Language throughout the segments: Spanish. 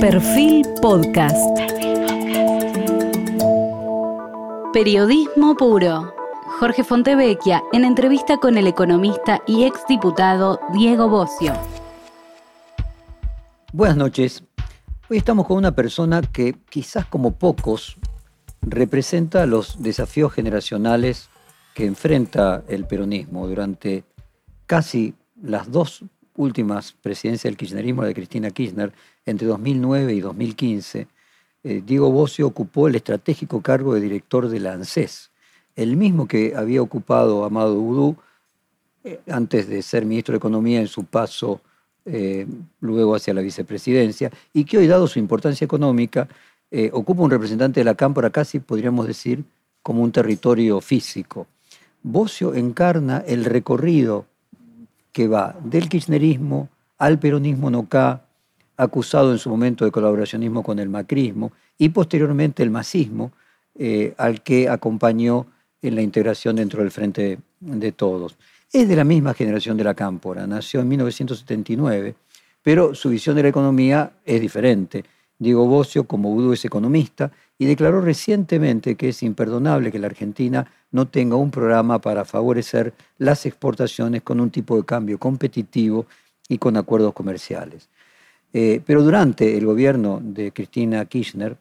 Perfil Podcast. Periodismo puro. Jorge Fontevecchia en entrevista con el economista y exdiputado Diego Bocio. Buenas noches. Hoy estamos con una persona que quizás como pocos representa los desafíos generacionales que enfrenta el peronismo durante casi las dos últimas presidencias del kirchnerismo, la de Cristina Kirchner, entre 2009 y 2015, eh, Diego Bocio ocupó el estratégico cargo de director de la ANSES, el mismo que había ocupado Amado Udú eh, antes de ser ministro de Economía en su paso eh, luego hacia la vicepresidencia, y que hoy, dado su importancia económica, ocupa un representante de la Cámpora casi, podríamos decir, como un territorio físico. Bocio encarna el recorrido que va del kirchnerismo al peronismo noca, acusado en su momento de colaboracionismo con el macrismo, y posteriormente el masismo, eh, al que acompañó en la integración dentro del Frente de Todos. Es de la misma generación de la Cámpora, nació en 1979, pero su visión de la economía es diferente. Diego Bocio, como Udo, es economista y declaró recientemente que es imperdonable que la Argentina no tenga un programa para favorecer las exportaciones con un tipo de cambio competitivo y con acuerdos comerciales. Eh, pero durante el gobierno de Cristina Kirchner,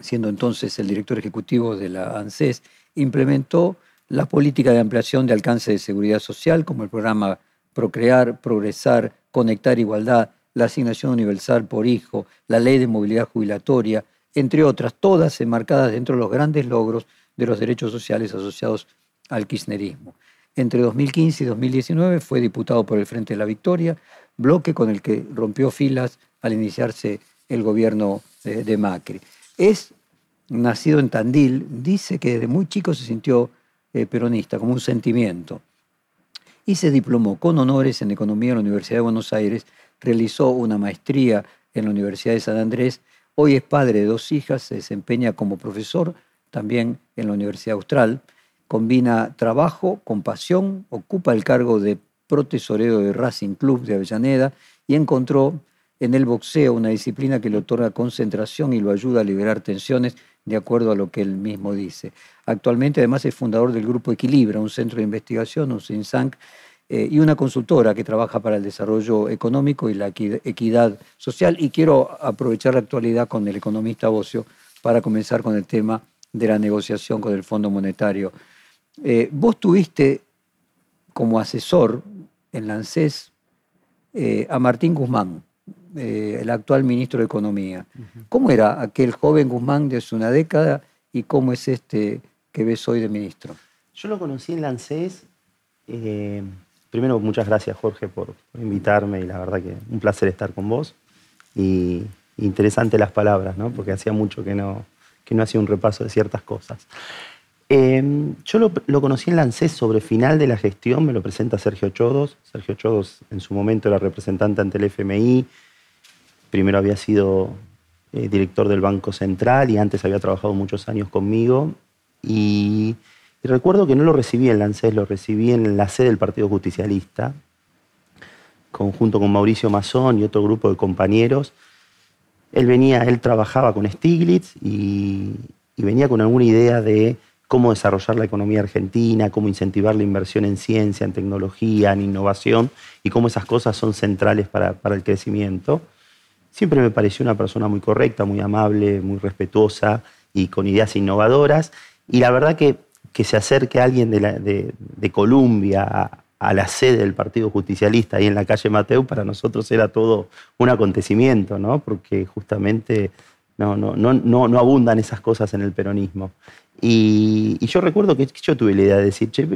siendo entonces el director ejecutivo de la ANSES, implementó la política de ampliación de alcance de seguridad social, como el programa Procrear, Progresar, Conectar Igualdad, la asignación universal por hijo, la ley de movilidad jubilatoria, entre otras, todas enmarcadas dentro de los grandes logros de los derechos sociales asociados al kirchnerismo. Entre 2015 y 2019 fue diputado por el Frente de la Victoria, bloque con el que rompió filas al iniciarse el gobierno de, Macri. Es nacido en Tandil, dice que desde muy chico se sintió eh, peronista, como un sentimiento, y se diplomó con honores en Economía en la Universidad de Buenos Aires, realizó una maestría en la Universidad de San Andrés, hoy es padre de dos hijas, se desempeña como profesor también en la Universidad Austral, combina trabajo con pasión, ocupa el cargo de protesorero de Racing Club de Avellaneda y encontró en el boxeo una disciplina que le otorga concentración y lo ayuda a liberar tensiones de acuerdo a lo que él mismo dice. Actualmente además es fundador del Grupo Equilibra, un centro de investigación, un think eh, y una consultora que trabaja para el desarrollo económico y la equidad social. Y quiero aprovechar la actualidad con el economista Bocio para comenzar con el tema de la negociación con el Fondo Monetario. Eh, vos tuviste como asesor en la ANSES eh, a Martín Guzmán, eh, el actual ministro de Economía. ¿Cómo era aquel joven Guzmán de hace una década y cómo es este que ves hoy de ministro? Yo lo conocí en la ANSES. primero, muchas gracias Jorge por, invitarme y la verdad que un placer estar con vos. Y interesante las palabras, ¿no? porque hacía mucho que no, que no hacía un repaso de ciertas cosas. Em, yo lo, conocí en la ANSES sobre final de la gestión, me lo presenta Sergio Chodos. Sergio Chodos en su momento era representante ante el FMI, primero había sido eh, director del Banco Central y antes había trabajado muchos años conmigo. Y, recuerdo que no lo recibí en la ANSES, lo recibí en la sede del Partido Justicialista, conjunto con Mauricio Mazón y otro grupo de compañeros. Él venía, él trabajaba con Stiglitz y, venía con alguna idea de cómo desarrollar la economía argentina, cómo incentivar la inversión en ciencia, en tecnología, en innovación y cómo esas cosas son centrales para, el crecimiento. Siempre me pareció una persona muy correcta, muy amable, muy respetuosa y con ideas innovadoras. Y la verdad que, que se acerque alguien de, de, de Colombia a la sede del Partido Justicialista ahí en la calle Mateu, para nosotros era todo un acontecimiento, ¿no? porque justamente no, no, no, no, abundan esas cosas en el peronismo. Y, yo recuerdo que yo tuve la idea de decir, che,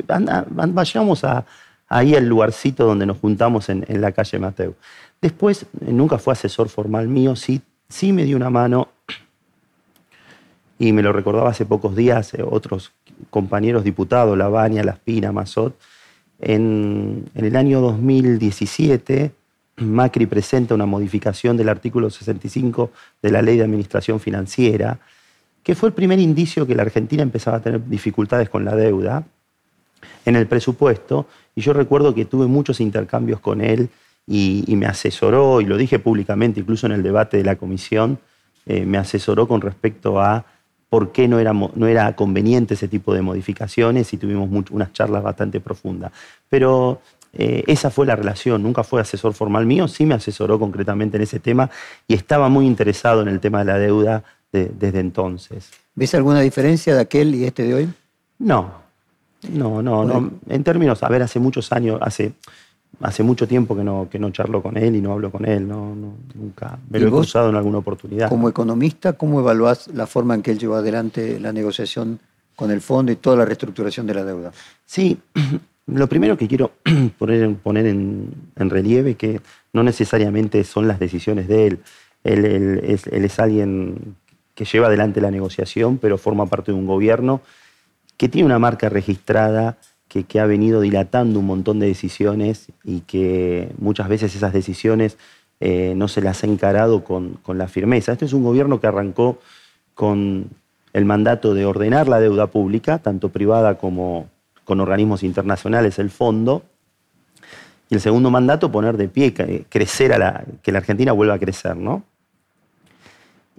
vayamos a, ahí al lugarcito donde nos juntamos en, la calle Mateu. Después, nunca fue asesor formal mío, sí, sí me dio una mano, y me lo recordaba hace pocos días eh, otros compañeros diputados, Lavania, Laspina, Mazot, en, el año 2017, Macri presenta una modificación del artículo 65 de la Ley de Administración Financiera, que fue el primer indicio que la Argentina empezaba a tener dificultades con la deuda en el presupuesto. Y yo recuerdo que tuve muchos intercambios con él y, me asesoró, y lo dije públicamente, incluso en el debate de la comisión, eh, me asesoró con respecto a por qué no era, no era conveniente ese tipo de modificaciones y tuvimos unas charlas bastante profundas. Pero eh, esa fue la relación, nunca fue asesor formal mío, sí me asesoró concretamente en ese tema y estaba muy interesado en el tema de la deuda desde entonces. ¿Ves alguna diferencia de aquel y este de hoy? No, no, no, no. En términos, a ver, hace muchos años, hace hace mucho tiempo que no, que no charlo con él y no hablo con él, no, nunca me lo he cruzado en alguna oportunidad. Como economista, ¿cómo evaluás la forma en que él llevó adelante la negociación con el fondo y toda la reestructuración de la deuda? Sí, lo primero que quiero poner, poner en, relieve que no necesariamente son las decisiones de él. Él, es, él es alguien que lleva adelante la negociación, pero forma parte de un gobierno que tiene una marca registrada que, ha venido dilatando un montón de decisiones y que muchas veces esas decisiones eh, no se las ha encarado con, la firmeza. Este es un gobierno que arrancó con el mandato de ordenar la deuda pública, tanto privada como con organismos internacionales, el fondo, y el segundo mandato, poner de pie, crecer a la, que la Argentina vuelva a crecer, ¿no?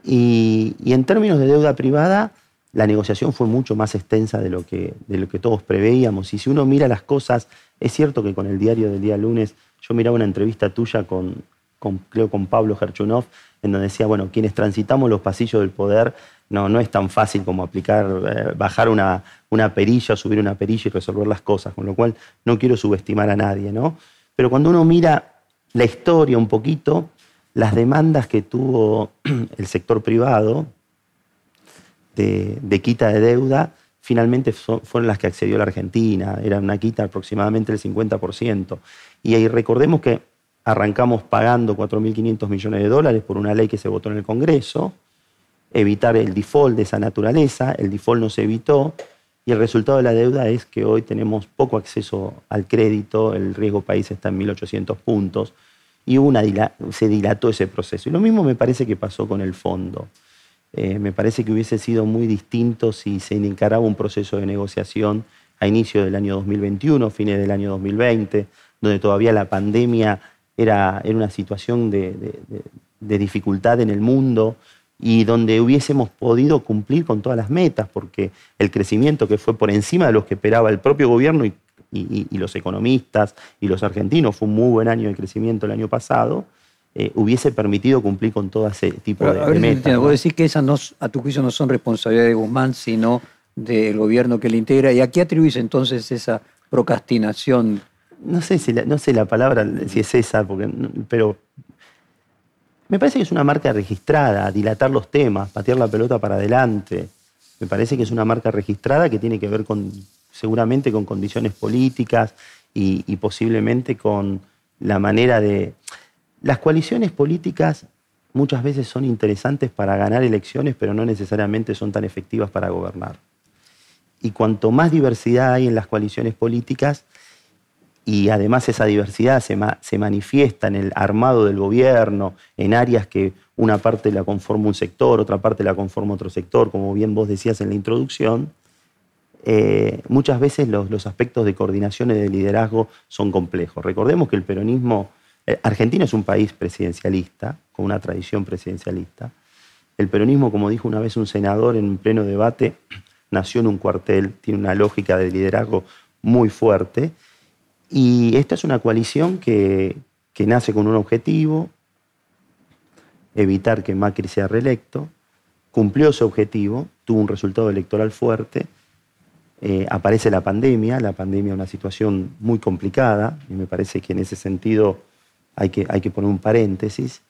y en términos de deuda privada, la negociación fue mucho más extensa de lo, que, de lo que todos preveíamos. Y si uno mira las cosas, es cierto que con el diario del día lunes, yo miraba una entrevista tuya con, creo, con Pablo Gerchunov, en donde decía, bueno, quienes transitamos los pasillos del poder, no, no es tan fácil como aplicar, eh, bajar una, una perilla, subir una perilla y resolver las cosas, con lo cual no quiero subestimar a nadie, ¿no? Pero cuando uno mira la historia un poquito, las demandas que tuvo el sector privado, de, quita de deuda finalmente fueron las que accedió la Argentina, era una quita aproximadamente del 50%. Y ahí recordemos que arrancamos pagando 4.500 millones de dólares por una ley que se votó en el Congreso, evitar el default de esa naturaleza, el default no se evitó, y el resultado de la deuda es que hoy tenemos poco acceso al crédito, el riesgo país está en 1.800 puntos, y una, se dilató ese proceso. Y lo mismo me parece que pasó con el fondo. Eh, me parece que hubiese sido muy distinto si se encaraba un proceso de negociación a inicio del año 2021, fines del año 2020, donde todavía la pandemia era, era una situación de, dificultad en el mundo y donde hubiésemos podido cumplir con todas las metas, porque el crecimiento que fue por encima de lo que esperaba el propio gobierno y, los economistas y los argentinos, fue un muy buen año de crecimiento el año pasado, eh, hubiese permitido cumplir con todo ese tipo de, metas. Vos decís que esas no, a tu juicio no son responsabilidad de Guzmán, sino del gobierno que le integra. ¿Y a qué atribuís entonces esa procrastinación? No sé, si la, no sé la palabra, si es esa, porque, pero me parece que es una marca registrada, dilatar los temas, patear la pelota para adelante. Me parece que es una marca registrada que tiene que ver con, seguramente con condiciones políticas y posiblemente con la manera de, las coaliciones políticas muchas veces son interesantes para ganar elecciones, pero no necesariamente son tan efectivas para gobernar. Y cuanto más diversidad hay en las coaliciones políticas, y además esa diversidad se, manifiesta en el armado del gobierno, en áreas que una parte la conforma un sector, otra parte la conforma otro sector, como bien vos decías en la introducción, eh, muchas veces los, los aspectos de coordinación y de liderazgo son complejos. Recordemos que el peronismo Argentina es un país presidencialista, con una tradición presidencialista. El peronismo, como dijo una vez un senador en un pleno debate, nació en un cuartel, tiene una lógica de liderazgo muy fuerte. Y esta es una coalición que, nace con un objetivo, evitar que Macri sea reelecto, cumplió su objetivo, tuvo un resultado electoral fuerte, eh, aparece la pandemia, la pandemia es una situación muy complicada, y me parece que en ese sentido hay que, hay que poner un paréntesis,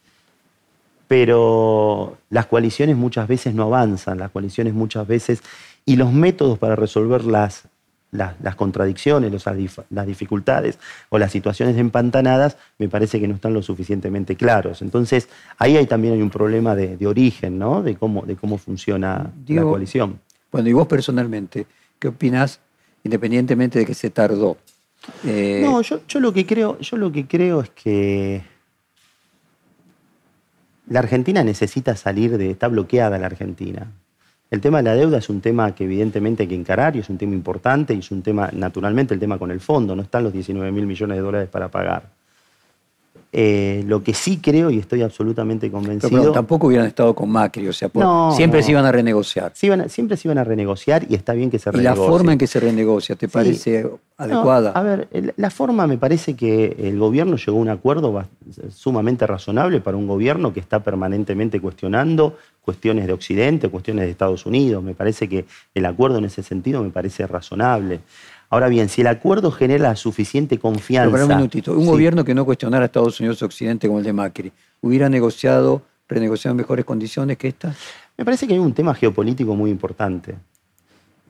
pero las coaliciones muchas veces no avanzan, las coaliciones muchas veces, y los métodos para resolver las, las, contradicciones, las dificultades o las situaciones empantanadas, me parece que no están lo suficientemente claros. Entonces, ahí hay, también hay un problema de, origen, ¿no? De cómo, de cómo funciona la coalición. Bueno, y vos personalmente, ¿qué opinás, independientemente de que se tardó? Eh, no, yo, lo que creo, yo lo que creo es que la Argentina necesita salir de. está bloqueada la Argentina. El tema de la deuda es un tema que evidentemente hay que encarar y es un tema importante y es un tema, naturalmente, el tema con el fondo. No están los 19 mil millones de dólares para pagar. Eh, lo que sí creo y estoy absolutamente convencido. Pero, tampoco hubieran estado con Macri, o sea, siempre se iban a renegociar. siempre se iban a renegociar y está bien que se renegocie. ¿Y la forma en que se renegocia te parece adecuada? a ver, la forma me parece que el gobierno llegó a un acuerdo sumamente razonable para un gobierno que está permanentemente cuestionando cuestiones de Occidente, cuestiones de Estados Unidos. Me parece que el acuerdo en ese sentido me parece razonable. Ahora bien, si el acuerdo genera suficiente confianza. Pero un minutito. Un gobierno que no cuestionara a Estados Unidos Occidente como el de Macri, ¿hubiera negociado, renegociado en mejores condiciones que estas? Me parece que hay un tema geopolítico muy importante.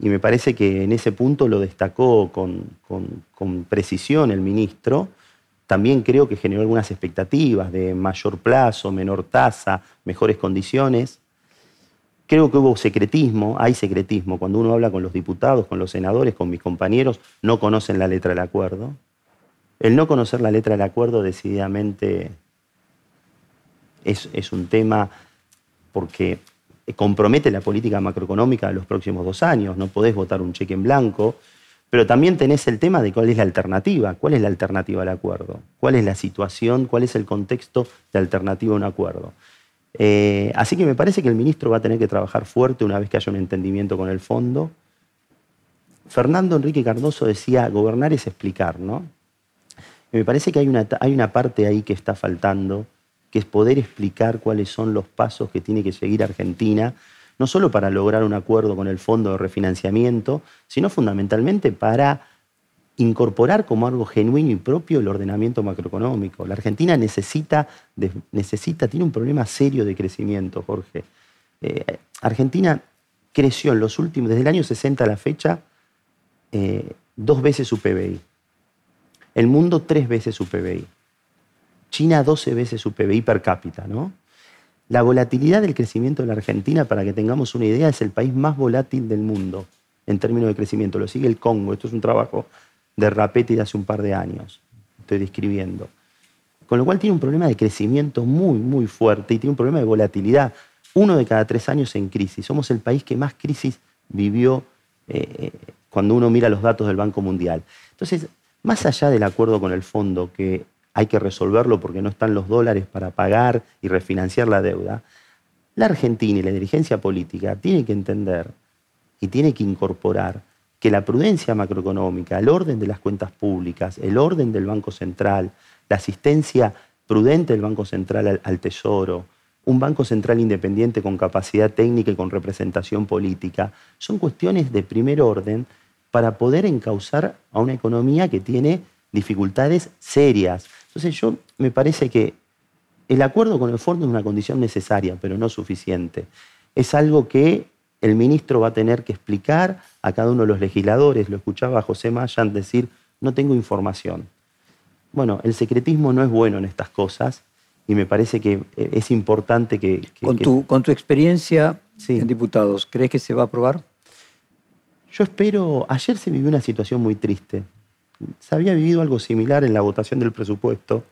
Y me parece que en ese punto lo destacó con, con precisión el ministro. También creo que generó algunas expectativas de mayor plazo, menor tasa, mejores condiciones. Creo que hubo secretismo, hay secretismo. Cuando uno habla con los diputados, con los senadores, con mis compañeros, no conocen la letra del acuerdo. El no conocer la letra del acuerdo decididamente es, un tema porque compromete la política macroeconómica de los próximos dos años. No podés votar un cheque en blanco, pero también tenés el tema de cuál es la alternativa. ¿Cuál es la alternativa al acuerdo? ¿Cuál es la situación? ¿Cuál es el contexto de alternativa a un acuerdo? Eh, así que me parece que el ministro va a tener que trabajar fuerte una vez que haya un entendimiento con el fondo. Fernando Enrique Cardoso decía, gobernar es explicar, ¿no? Y me parece que hay una, hay una parte ahí que está faltando, que es poder explicar cuáles son los pasos que tiene que seguir Argentina, no solo para lograr un acuerdo con el fondo de refinanciamiento, sino fundamentalmente para incorporar como algo genuino y propio el ordenamiento macroeconómico. La Argentina necesita, necesita tiene un problema serio de crecimiento, Jorge. Eh, Argentina creció en los últimos, desde el año 60 a la fecha, eh, dos veces su PBI. El mundo tres veces su PBI. China 12 veces su PBI per cápita, ¿no? La volatilidad del crecimiento de la Argentina, para que tengamos una idea, es el país más volátil del mundo en términos de crecimiento. Lo sigue el Congo. Esto es un trabajo de Rapete de hace un par de años, estoy describiendo. Con lo cual tiene un problema de crecimiento muy, muy fuerte y tiene un problema de volatilidad. Uno de cada tres años en crisis. Somos el país que más crisis vivió eh, cuando uno mira los datos del Banco Mundial. Entonces, más allá del acuerdo con el fondo, que hay que resolverlo porque no están los dólares para pagar y refinanciar la deuda, la Argentina y la dirigencia política tiene que entender y tiene que incorporar que la prudencia macroeconómica, el orden de las cuentas públicas, el orden del Banco Central, la asistencia prudente del Banco Central al, Tesoro, un Banco Central independiente con capacidad técnica y con representación política, son cuestiones de primer orden para poder encauzar a una economía que tiene dificultades serias. Entonces yo me parece que el acuerdo con el fondo es una condición necesaria, pero no suficiente. Es algo que el ministro va a tener que explicar a cada uno de los legisladores. Lo escuchaba José Mayan decir, no tengo información. Bueno, el secretismo no es bueno en estas cosas y me parece que eh, es importante que... con, tu, con tu experiencia en diputados, ¿crees que se va a aprobar? Yo espero, ayer se vivió una situación muy triste. Se había vivido algo similar en la votación del presupuesto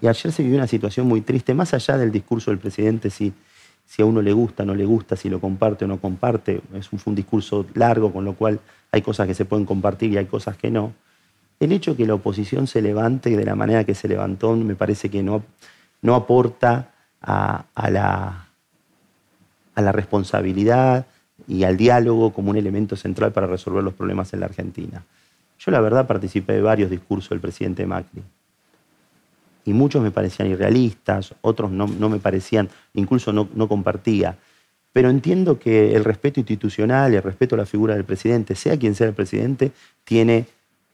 y ayer se vivió una situación muy triste, más allá del discurso del presidente, sí si a uno le gusta, no le gusta, si lo comparte o no comparte. Es un, fue un discurso largo, con lo cual hay cosas que se pueden compartir y hay cosas que no. El hecho de que la oposición se levante de la manera que se levantó me parece que no, no aporta a, la, a la responsabilidad y al diálogo como un elemento central para resolver los problemas en la Argentina. Yo la verdad participé de varios discursos del presidente Macri y muchos me parecían irrealistas, otros no, me parecían, incluso no, compartía. Pero entiendo que el respeto institucional el respeto a la figura del presidente, sea quien sea el presidente, tiene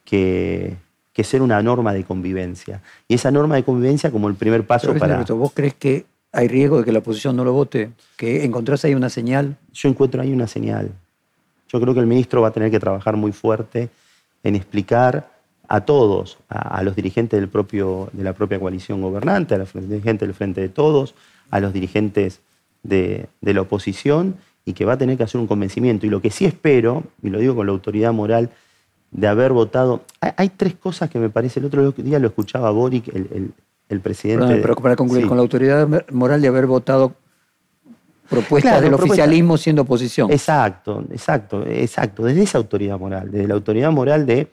que, ser una norma de convivencia. Y esa norma de convivencia como el primer paso para... ¿Vos crees que hay riesgo de que la oposición no lo vote? ¿Que encontrás ahí una señal? Yo encuentro ahí una señal. Yo creo que el ministro va a tener que trabajar muy fuerte en explicar a todos, a, los dirigentes del propio, de la propia coalición gobernante, a los dirigentes del Frente de Todos, a los dirigentes de, la oposición, y que va a tener que hacer un convencimiento. Y lo que sí espero, y lo digo con la autoridad moral, de haber votado. Hay, tres cosas que me parece. El otro día lo escuchaba Boric, el, presidente. pero para concluir, con la autoridad moral de haber votado propuestas del oficialismo siendo oposición. Exacto, exacto, exacto. Desde esa autoridad moral, desde la autoridad moral de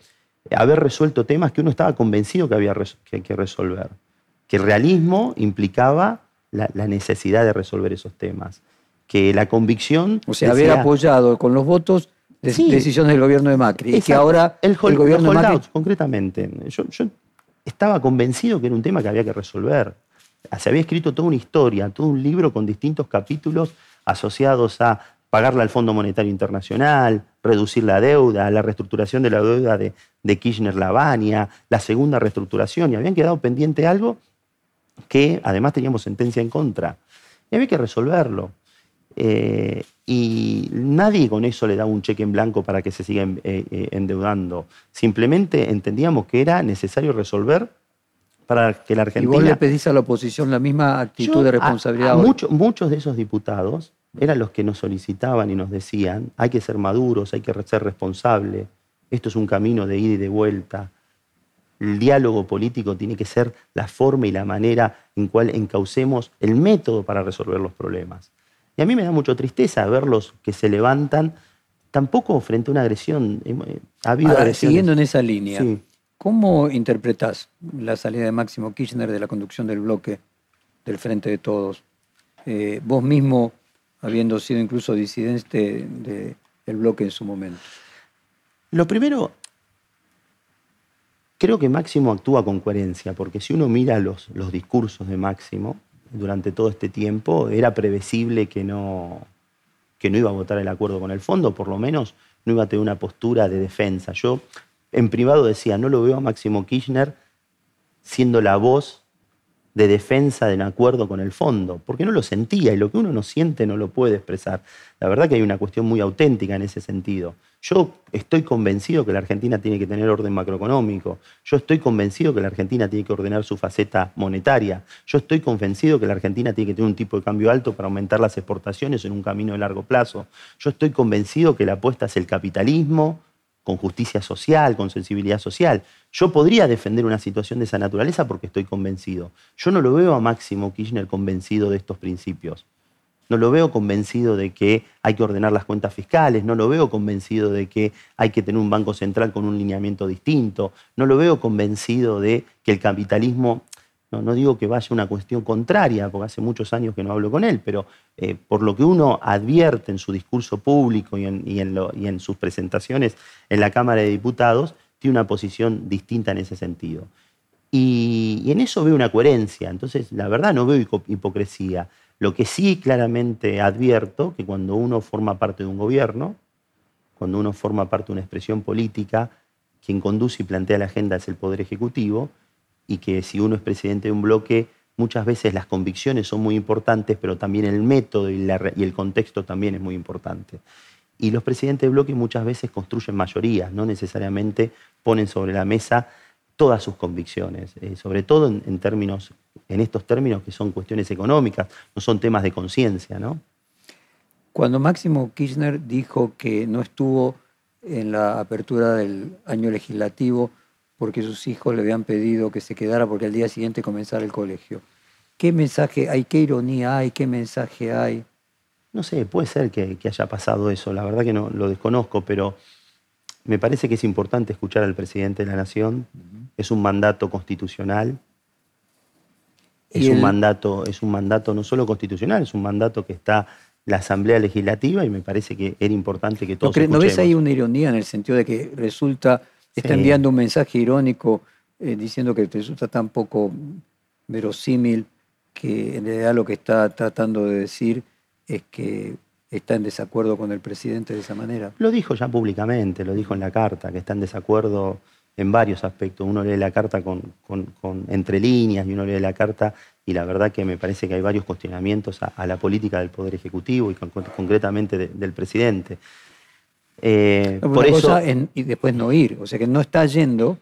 haber resuelto temas que uno estaba convencido que había que, resolver. que el realismo implicaba la, necesidad de resolver esos temas, que la convicción... O sea, haber apoyado con los votos decisiones del gobierno de Macri, y que ahora el, gobierno de Macri... concretamente, yo, yo estaba convencido que era un tema que había que resolver. Se había escrito toda una historia, todo un libro con distintos capítulos asociados a pagarle al Fondo Monetario Internacional, reducir la deuda, la reestructuración de la deuda de, Kirchner-Lavania, la segunda reestructuración, y habían quedado pendiente algo que además teníamos sentencia en contra. Y había que resolverlo. Eh, y nadie con eso le daba un cheque en blanco para que se siga eh, eh, endeudando. Simplemente entendíamos que era necesario resolver para que la Argentina... ¿Y vos le pedís a la oposición la misma actitud de responsabilidad? muchos de esos diputados eran los que nos solicitaban y nos decían, hay que ser maduros, hay que ser responsables, esto es un camino de ida y de vuelta. El diálogo político tiene que ser la forma y la manera en cual encaucemos el método para resolver los problemas. Y a mí me da mucha tristeza verlos que se levantan, tampoco frente a una agresión. Ha habido Siguiendo en esa línea, ¿cómo interpretás la salida de Máximo Kirchner de la conducción del bloque del Frente de Todos? Eh, vos mismo habiendo sido incluso disidente del bloque en su momento? Lo primero, creo que Máximo actúa con coherencia, porque si uno mira los, los discursos de Máximo durante todo este tiempo, era previsible que no, que no iba a votar el acuerdo con el fondo, por lo menos no iba a tener una postura de defensa. Yo en privado decía, no lo veo a Máximo Kirchner siendo la voz de defensa de un acuerdo con el fondo, porque no lo sentía y lo que uno no siente no lo puede expresar. La verdad que hay una cuestión muy auténtica en ese sentido. Yo estoy convencido que la Argentina tiene que tener orden macroeconómico. Yo estoy convencido que la Argentina tiene que ordenar su faceta monetaria. Yo estoy convencido que la Argentina tiene que tener un tipo de cambio alto para aumentar las exportaciones en un camino de largo plazo. Yo estoy convencido que la apuesta es el capitalismo, con justicia social, con sensibilidad social. Yo podría defender una situación de esa naturaleza porque estoy convencido. Yo no lo veo a Máximo Kirchner convencido de estos principios. No lo veo convencido de que hay que ordenar las cuentas fiscales, no lo veo convencido de que hay que tener un banco central con un lineamiento distinto, no lo veo convencido de que el capitalismo no, digo que vaya una cuestión contraria, porque hace muchos años que no hablo con él, pero eh, por lo que uno advierte en su discurso público y en, sus presentaciones en la Cámara de Diputados, tiene una posición distinta en ese sentido. Y, y, en eso veo una coherencia. Entonces, la verdad, no veo hipocresía. Lo que sí claramente advierto, que cuando uno forma parte de un gobierno, cuando uno forma parte de una expresión política, quien conduce y plantea la agenda es el Poder Ejecutivo, y que si uno es presidente de un bloque, muchas veces las convicciones son muy importantes, pero también el método y, el contexto también es muy importante. Y los presidentes de bloque muchas veces construyen mayorías, no necesariamente ponen sobre la mesa todas sus convicciones, eh, sobre todo en, términos, en estos términos que son cuestiones económicas, no son temas de conciencia, ¿no? Cuando Máximo Kirchner dijo que no estuvo en la apertura del año legislativo porque sus hijos le habían pedido que se quedara porque al día siguiente comenzara el colegio. ¿Qué mensaje hay? ¿Qué ironía hay? ¿Qué mensaje hay? No sé, puede ser que, haya pasado eso, la verdad que no lo desconozco, pero me parece que es importante escuchar al presidente de la Nación. Es un mandato constitucional. Es un, mandato, es un mandato no solo constitucional, es un mandato que está la Asamblea Legislativa y me parece que era importante que todos ¿No, ¿No ves ahí una ironía en el sentido de que resulta está enviando un mensaje irónico eh, diciendo que resulta tan poco verosímil que en realidad lo que está tratando de decir es que está en desacuerdo con el presidente de esa manera. Lo dijo ya públicamente, lo dijo en la carta, que está en desacuerdo en varios aspectos. Uno lee la carta con, entre líneas y uno lee la carta y la verdad que me parece que hay varios cuestionamientos a, la política del Poder Ejecutivo y concretamente del presidente. Eh, por eso, y después no ir, o sea que no está yendo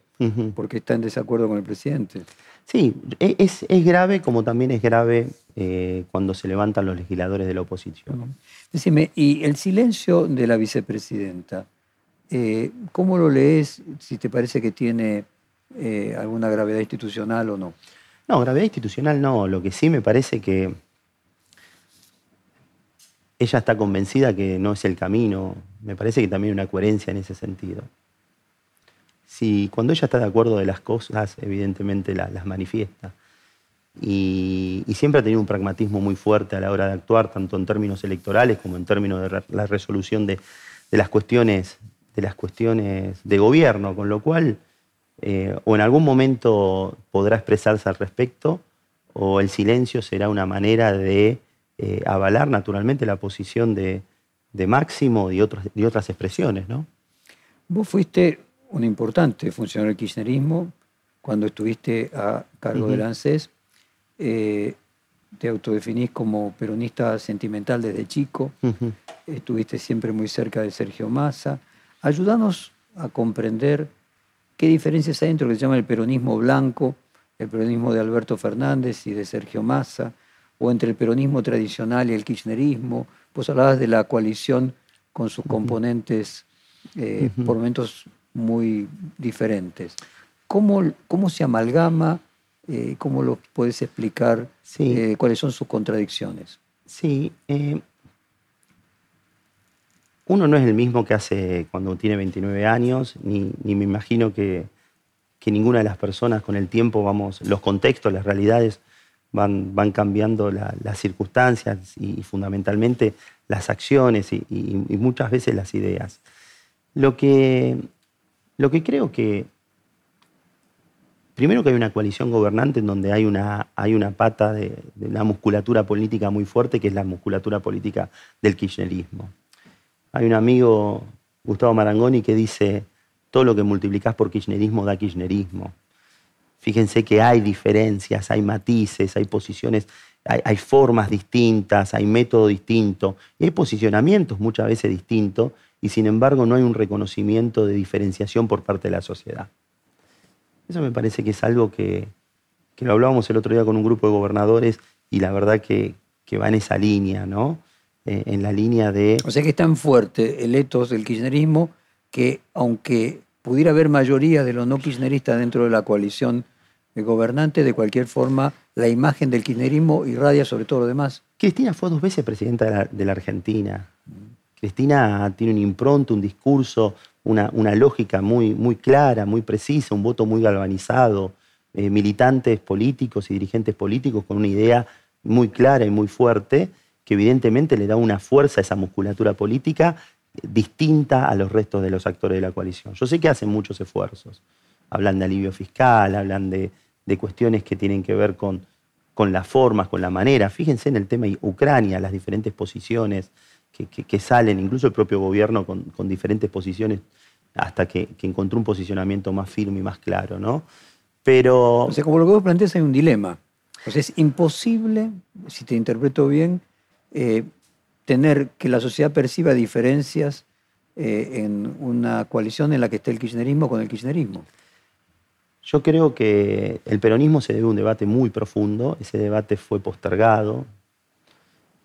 porque está en desacuerdo con el presidente. Sí, e, es, es grave como también es grave eh, cuando se levantan los legisladores de la oposición. Decime, ¿y el silencio de la vicepresidenta, eh, cómo lo lees si te parece que tiene alguna gravedad institucional o no? No, gravedad institucional no, lo que sí me parece que ella está convencida que no es el camino. Me parece que también hay una coherencia en ese sentido. Si cuando ella está de acuerdo de las cosas, evidentemente las manifiesta. y, siempre ha tenido un pragmatismo muy fuerte a la hora de actuar, tanto en términos electorales como en términos de la resolución de, las cuestiones de las cuestiones de gobierno, con lo cual eh, o en algún momento podrá expresarse al respecto, o el silencio será una manera de eh, avalar naturalmente la posición de, Máximo y, otros, y otras expresiones. ¿no? Vos fuiste un importante funcionario del kirchnerismo cuando estuviste a cargo del ANSES. Eh, te autodefinís como peronista sentimental desde chico. Estuviste siempre muy cerca de Sergio Massa. Ayúdanos a comprender qué diferencias hay entre lo que se llama el peronismo blanco, el peronismo de Alberto Fernández y de Sergio Massa, o entre el peronismo tradicional y el kirchnerismo. Vos hablabas de la coalición con sus componentes eh, por momentos muy diferentes. ¿Cómo, cómo se amalgama? Eh, ¿Cómo lo puedes explicar? Eh, ¿Cuáles son sus contradicciones? Sí. uno no es el mismo que hace cuando tiene 29 años, ni, me imagino que, ninguna de las personas con el tiempo vamos, los contextos, las realidades van, cambiando las circunstancias y, fundamentalmente las acciones y, muchas veces las ideas. Lo que, lo que creo que, primero que hay una coalición gobernante en donde hay una, hay una pata de, de la musculatura política muy fuerte, que es la musculatura política del kirchnerismo. Hay un amigo, Gustavo Marangoni, que dice, todo lo que multiplicás por kirchnerismo da kirchnerismo. Fíjense que hay diferencias, hay matices, hay posiciones, hay, formas distintas, hay método distinto, y hay posicionamientos muchas veces distintos, y sin embargo no hay un reconocimiento de diferenciación por parte de la sociedad. Eso me parece que es algo que, lo hablábamos el otro día con un grupo de gobernadores y la verdad que, va en esa línea, ¿no? Eh, en la línea de... O sea que es tan fuerte el etos del kirchnerismo que aunque pudiera haber mayoría de los no kirchneristas dentro de la coalición de gobernantes, de cualquier forma la imagen del kirchnerismo irradia sobre todo lo demás. Cristina fue dos veces presidenta de la Argentina. Cristina tiene un impronto, un discurso, una, lógica muy, muy clara, muy precisa, un voto muy galvanizado, eh, militantes políticos y dirigentes políticos con una idea muy clara y muy fuerte, que evidentemente le da una fuerza a esa musculatura política distinta a los restos de los actores de la coalición. Yo sé que hacen muchos esfuerzos. Hablan de alivio fiscal, hablan de, cuestiones que tienen que ver con, con las formas, con la manera. Fíjense en el tema de Ucrania, las diferentes posiciones que, salen, incluso el propio gobierno con, diferentes posiciones, hasta que, encontró un posicionamiento más firme y más claro, ¿no? Pero... O sea, como lo que vos planteas, hay un dilema. O es imposible, si te interpreto bien, eh, tener que la sociedad perciba diferencias eh, en una coalición en la que esté el kirchnerismo con el kirchnerismo. Yo creo que el peronismo se debe a un debate muy profundo, ese debate fue postergado,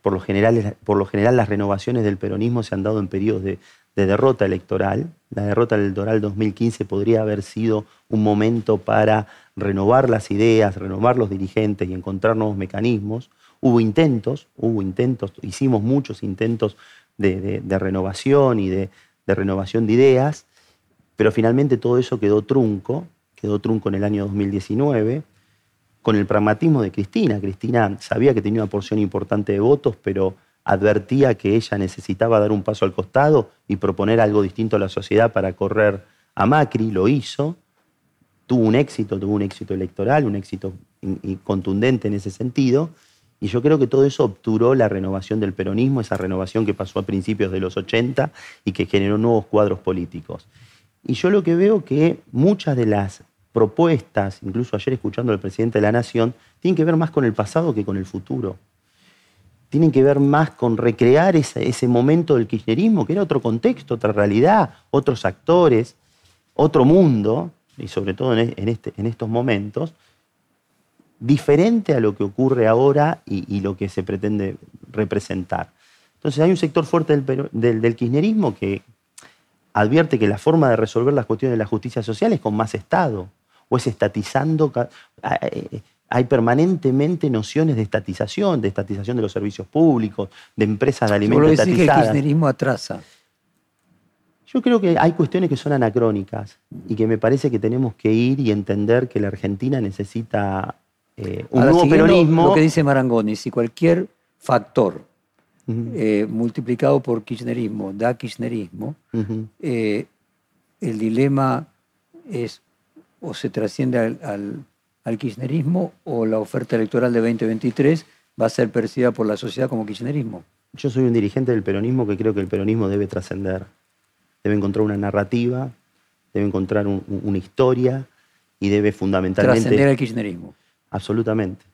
por lo, general, por lo general las renovaciones del peronismo se han dado en periodos de, derrota electoral. La derrota electoral 2015 podría haber sido un momento para renovar las ideas, renovar los dirigentes y encontrar nuevos mecanismos. Hubo intentos, hubo intentos, hicimos muchos intentos de, renovación y de, de, renovación de ideas, pero finalmente todo eso quedó trunco, quedó trunco en el año 2019 con el pragmatismo de Cristina. Cristina sabía que tenía una porción importante de votos, pero advertía que ella necesitaba dar un paso al costado y proponer algo distinto a la sociedad para correr a Macri, lo hizo, tuvo un éxito, tuvo un éxito electoral, un éxito contundente en ese sentido, y yo creo que todo eso obturó la renovación del peronismo, esa renovación que pasó a principios de los 80 y que generó nuevos cuadros políticos. Y yo lo que veo que muchas de las propuestas, incluso ayer escuchando al presidente de la Nación, tienen que ver más con el pasado que con el futuro. Tienen que ver más con recrear ese, momento del kirchnerismo, que era otro contexto, otra realidad, otros actores, otro mundo, y sobre todo en, este, estos momentos, diferente a lo que ocurre ahora y, lo que se pretende representar. Entonces hay un sector fuerte del, del kirchnerismo que advierte que la forma de resolver las cuestiones de la justicia social es con más Estado o es estatizando. Eh, hay permanentemente nociones de estatización, de estatización de los servicios públicos, de empresas de alimentos estatizadas. que el kirchnerismo atrasa. Yo creo que hay cuestiones que son anacrónicas y que me parece que tenemos que ir y entender que la Argentina necesita eh, un nuevo peronismo. Lo que dice Marangoni, si cualquier factor eh, multiplicado por kirchnerismo da kirchnerismo, eh, el dilema es o se trasciende al, al, kirchnerismo o la oferta electoral de 2023 va a ser percibida por la sociedad como kirchnerismo. Yo soy un dirigente del peronismo que creo que el peronismo debe trascender, debe encontrar una narrativa, debe encontrar una historia y debe fundamentalmente... Trascender al kirchnerismo. Absolutamente.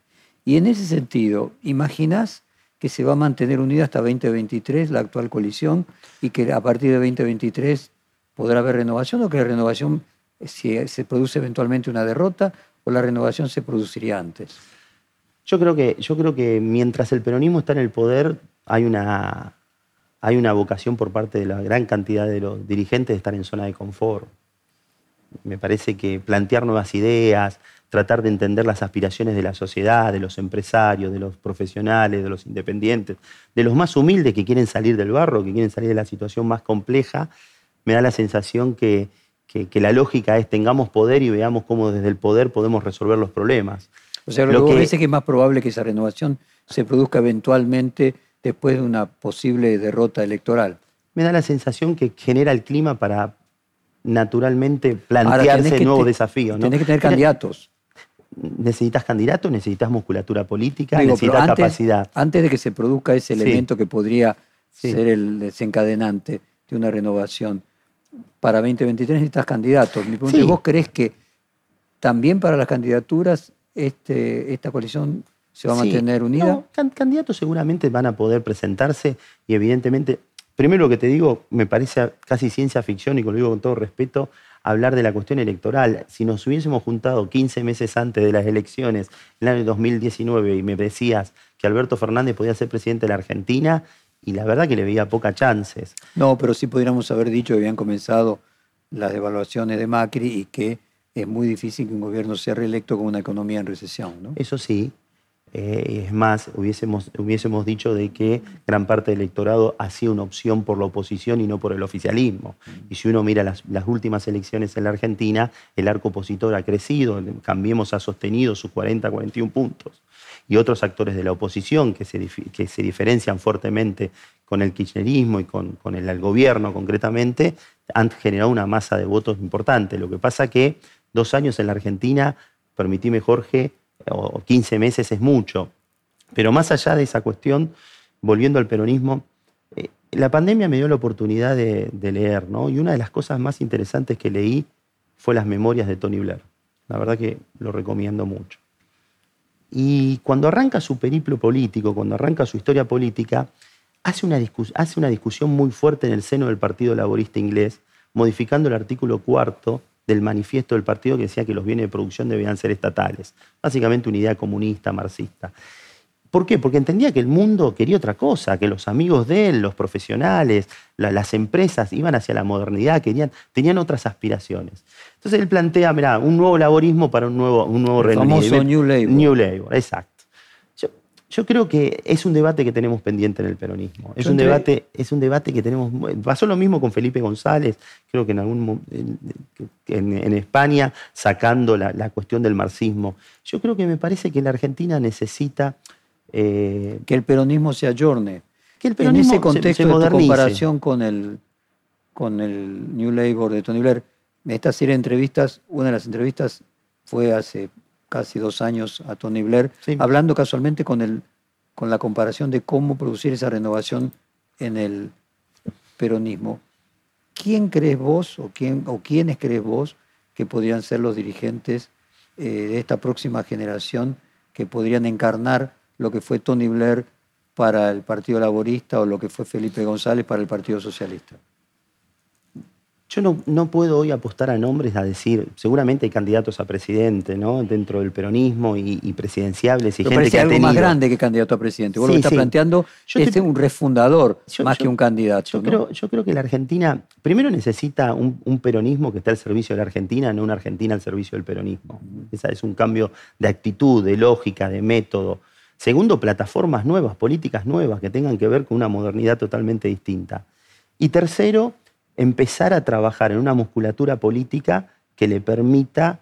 Y en ese sentido, ¿imaginas que se va a mantener unida hasta 2023 la actual coalición y que a partir de 2023 podrá haber renovación o que la renovación, si se produce eventualmente una derrota, o la renovación se produciría antes? Yo creo que, yo creo que mientras el peronismo está en el poder, hay una, hay una vocación por parte de la gran cantidad de los dirigentes de estar en zona de confort. Me parece que plantear nuevas ideas, tratar de entender las aspiraciones de la sociedad, de los empresarios, de los profesionales, de los independientes, de los más humildes que quieren salir del barro, que quieren salir de la situación más compleja, me da la sensación que, la lógica es tengamos poder y veamos cómo desde el poder podemos resolver los problemas. O sea, lo, que dice que es más probable que esa renovación se produzca eventualmente después de una posible derrota electoral. Me da la sensación que genera el clima para naturalmente plantearse nuevos desafíos. ¿no? Tenés que tener candidatos necesitas candidatos, necesitas musculatura política, necesitas capacidad. Antes de que se produzca ese elemento que podría ser el desencadenante de una renovación, para 2023 necesitas candidatos. Mi pregunta es, ¿vos crees que también para las candidaturas este, esta coalición se va a mantener unida? candidatos seguramente van a poder presentarse y evidentemente, primero lo que te digo, me parece casi ciencia ficción y lo digo con todo respeto, hablar de la cuestión electoral. Si nos hubiésemos juntado 15 meses antes de las elecciones, en el año 2019, y me decías que Alberto Fernández podía ser presidente de la Argentina, y la verdad que le veía pocas chances. No, pero sí podríamos haber dicho que habían comenzado las devaluaciones de Macri y que es muy difícil que un gobierno sea reelecto con una economía en recesión. ¿no? Eso sí, eh, es más, hubiésemos, hubiésemos dicho de que gran parte del electorado hacía una opción por la oposición y no por el oficialismo. Mm. Y si uno mira las, últimas elecciones en la Argentina, el arco opositor ha crecido, Cambiemos ha sostenido sus 40, 41 puntos. Y otros actores de la oposición que se, que se diferencian fuertemente con el kirchnerismo y con, con el, gobierno concretamente, han generado una masa de votos importante. Lo que pasa que dos años en la Argentina, permitime Jorge, o 15 meses es mucho. Pero más allá de esa cuestión, volviendo al peronismo, eh, la pandemia me dio la oportunidad de, leer, ¿no? Y una de las cosas más interesantes que leí fue las memorias de Tony Blair. La verdad que lo recomiendo mucho. Y cuando arranca su periplo político, cuando arranca su historia política, hace una, discusión muy fuerte en el seno del Partido Laborista Inglés, modificando el artículo cuarto del manifiesto del partido que decía que los bienes de producción debían ser estatales. Básicamente una idea comunista, marxista. ¿Por qué? Porque entendía que el mundo quería otra cosa, que los amigos de él, los profesionales, las empresas iban hacia la modernidad, querían, tenían otras aspiraciones. Entonces él plantea, mira, un nuevo laborismo para un nuevo, un nuevo el famoso New Labour. New Labour, exacto. Yo creo que es un debate que tenemos pendiente en el peronismo. Es un, debate, es un debate que tenemos. Pasó lo mismo con Felipe González, creo que en algún en, España, sacando la, cuestión del marxismo. Yo creo que me parece que la Argentina necesita. Eh, que el peronismo se ayorne. Que el peronismo en ese contexto de comparación con el, con el New Labour de Tony Blair, esta serie de entrevistas, una de las entrevistas fue hace casi dos años a Tony Blair, hablando casualmente con, el, con la comparación de cómo producir esa renovación en el peronismo. ¿Quién crees vos o, quién, o quiénes crees vos que podrían ser los dirigentes eh, de esta próxima generación que podrían encarnar lo que fue Tony Blair para el Partido Laborista o lo que fue Felipe González para el Partido Socialista? Yo no, puedo hoy apostar a nombres a decir, seguramente hay candidatos a presidente, ¿no? Dentro del peronismo y, presidenciables y gente que algo más grande que candidato a presidente. Vos lo que estás planteando es un refundador más que un candidato. Yo, creo, yo creo que la Argentina, primero necesita un, peronismo que esté al servicio de la Argentina, no una Argentina al servicio del peronismo. Ese es un cambio de actitud, de lógica, de método. Segundo, plataformas nuevas, políticas nuevas que tengan que ver con una modernidad totalmente distinta. Y tercero, empezar a trabajar en una musculatura política que le permita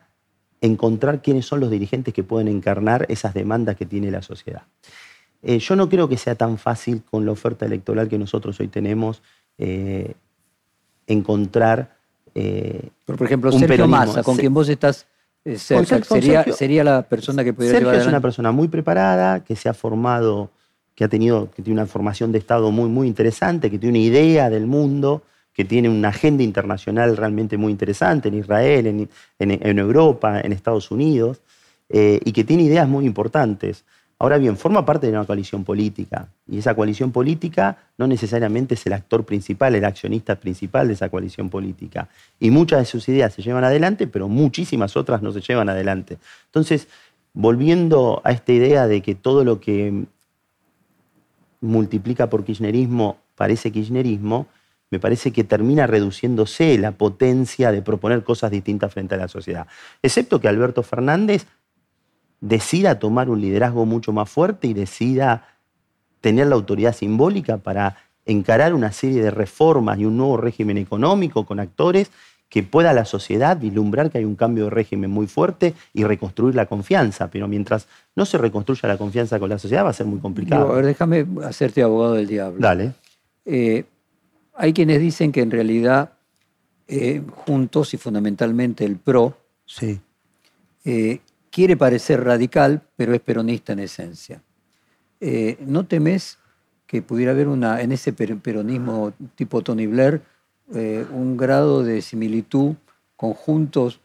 encontrar quiénes son los dirigentes que pueden encarnar esas demandas que tiene la sociedad. Eh, yo no creo que sea tan fácil con la oferta electoral que nosotros hoy tenemos eh, encontrar eh, por ejemplo, Sergio Massa, con quien vos estás cerca, sería, sería, la persona que pudiera Sergio es una persona muy preparada, que se ha formado, que ha tenido, que tiene una formación de Estado muy, muy interesante, que tiene una idea del mundo, que tiene una agenda internacional realmente muy interesante en Israel, en, Europa, en Estados Unidos, eh, y que tiene ideas muy importantes. Ahora bien, forma parte de una coalición política, y esa coalición política no necesariamente es el actor principal, el accionista principal de esa coalición política. Y muchas de sus ideas se llevan adelante, pero muchísimas otras no se llevan adelante. Entonces, volviendo a esta idea de que todo lo que multiplica por kirchnerismo parece kirchnerismo, me parece que termina reduciéndose la potencia de proponer cosas distintas frente a la sociedad. Excepto que Alberto Fernández decida tomar un liderazgo mucho más fuerte y decida tener la autoridad simbólica para encarar una serie de reformas y un nuevo régimen económico con actores que pueda la sociedad vislumbrar que hay un cambio de régimen muy fuerte y reconstruir la confianza. Pero mientras no se reconstruya la confianza con la sociedad va a ser muy complicado. a ver, déjame hacerte abogado del diablo. Dale. Eh, hay quienes dicen que en realidad eh, juntos y fundamentalmente el PRO sí. Eh, quiere parecer radical, pero es peronista en esencia. Eh, ¿No temes que pudiera haber una, en ese peronismo tipo Tony Blair un grado de similitud conjuntos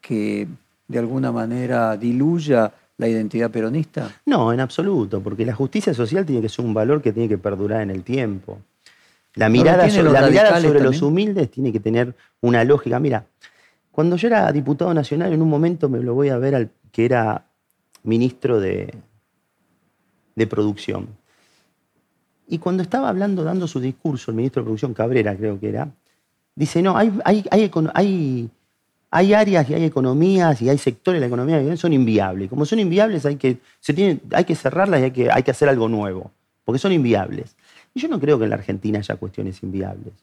que de alguna manera diluya la identidad peronista? No, en absoluto, porque la justicia social tiene que ser un valor que tiene que perdurar en el tiempo. La mirada, sobre, los humildes tiene que tener una lógica. Mira, cuando yo era diputado nacional, en un momento me lo voy a ver al que era ministro de, de producción. Y cuando estaba hablando, dando su discurso, el ministro de Producción, Cabrera creo que era, dice, no, hay, hay, hay, áreas y hay economías y hay sectores de la economía que son inviables. Como son inviables hay que, se hay que cerrarlas y hay que, hay que hacer algo nuevo, porque son inviables yo no creo que en la Argentina haya cuestiones inviables.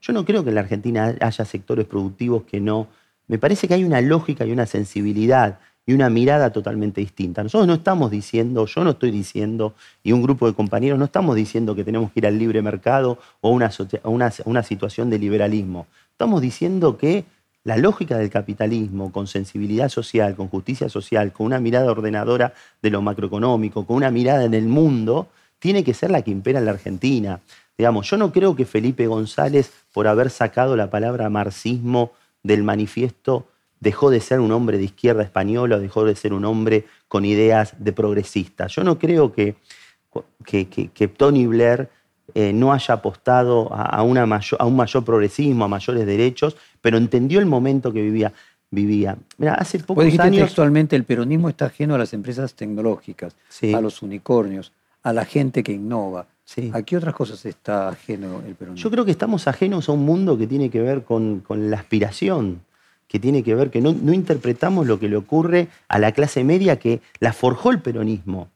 Yo no creo que en la Argentina haya sectores productivos que no... Me parece que hay una lógica y una sensibilidad y una mirada totalmente distinta. Nosotros no estamos diciendo, yo no estoy diciendo, y un grupo de compañeros no estamos diciendo que tenemos que ir al libre mercado o una, una, situación de liberalismo. Estamos diciendo que la lógica del capitalismo, con sensibilidad social, con justicia social, con una mirada ordenadora de lo macroeconómico, con una mirada en el mundo, tiene que ser la que impera en la Argentina. Digamos, yo no creo que Felipe González, por haber sacado la palabra marxismo del manifiesto, dejó de ser un hombre de izquierda española o dejó de ser un hombre con ideas de progresista. Yo no creo que, que, Tony Blair eh, no haya apostado a, una a un mayor progresismo, a mayores derechos, pero entendió el momento que vivía vivía. Mira, hace pocos años... textualmente, el peronismo está ajeno a las empresas tecnológicas, a los unicornios, a la gente que innova. ¿A qué otras cosas está ajeno el peronismo? Yo creo que estamos ajenos a un mundo que tiene que ver con, la aspiración, que tiene que ver que no, interpretamos lo que le ocurre a la clase media que la forjó el peronismo.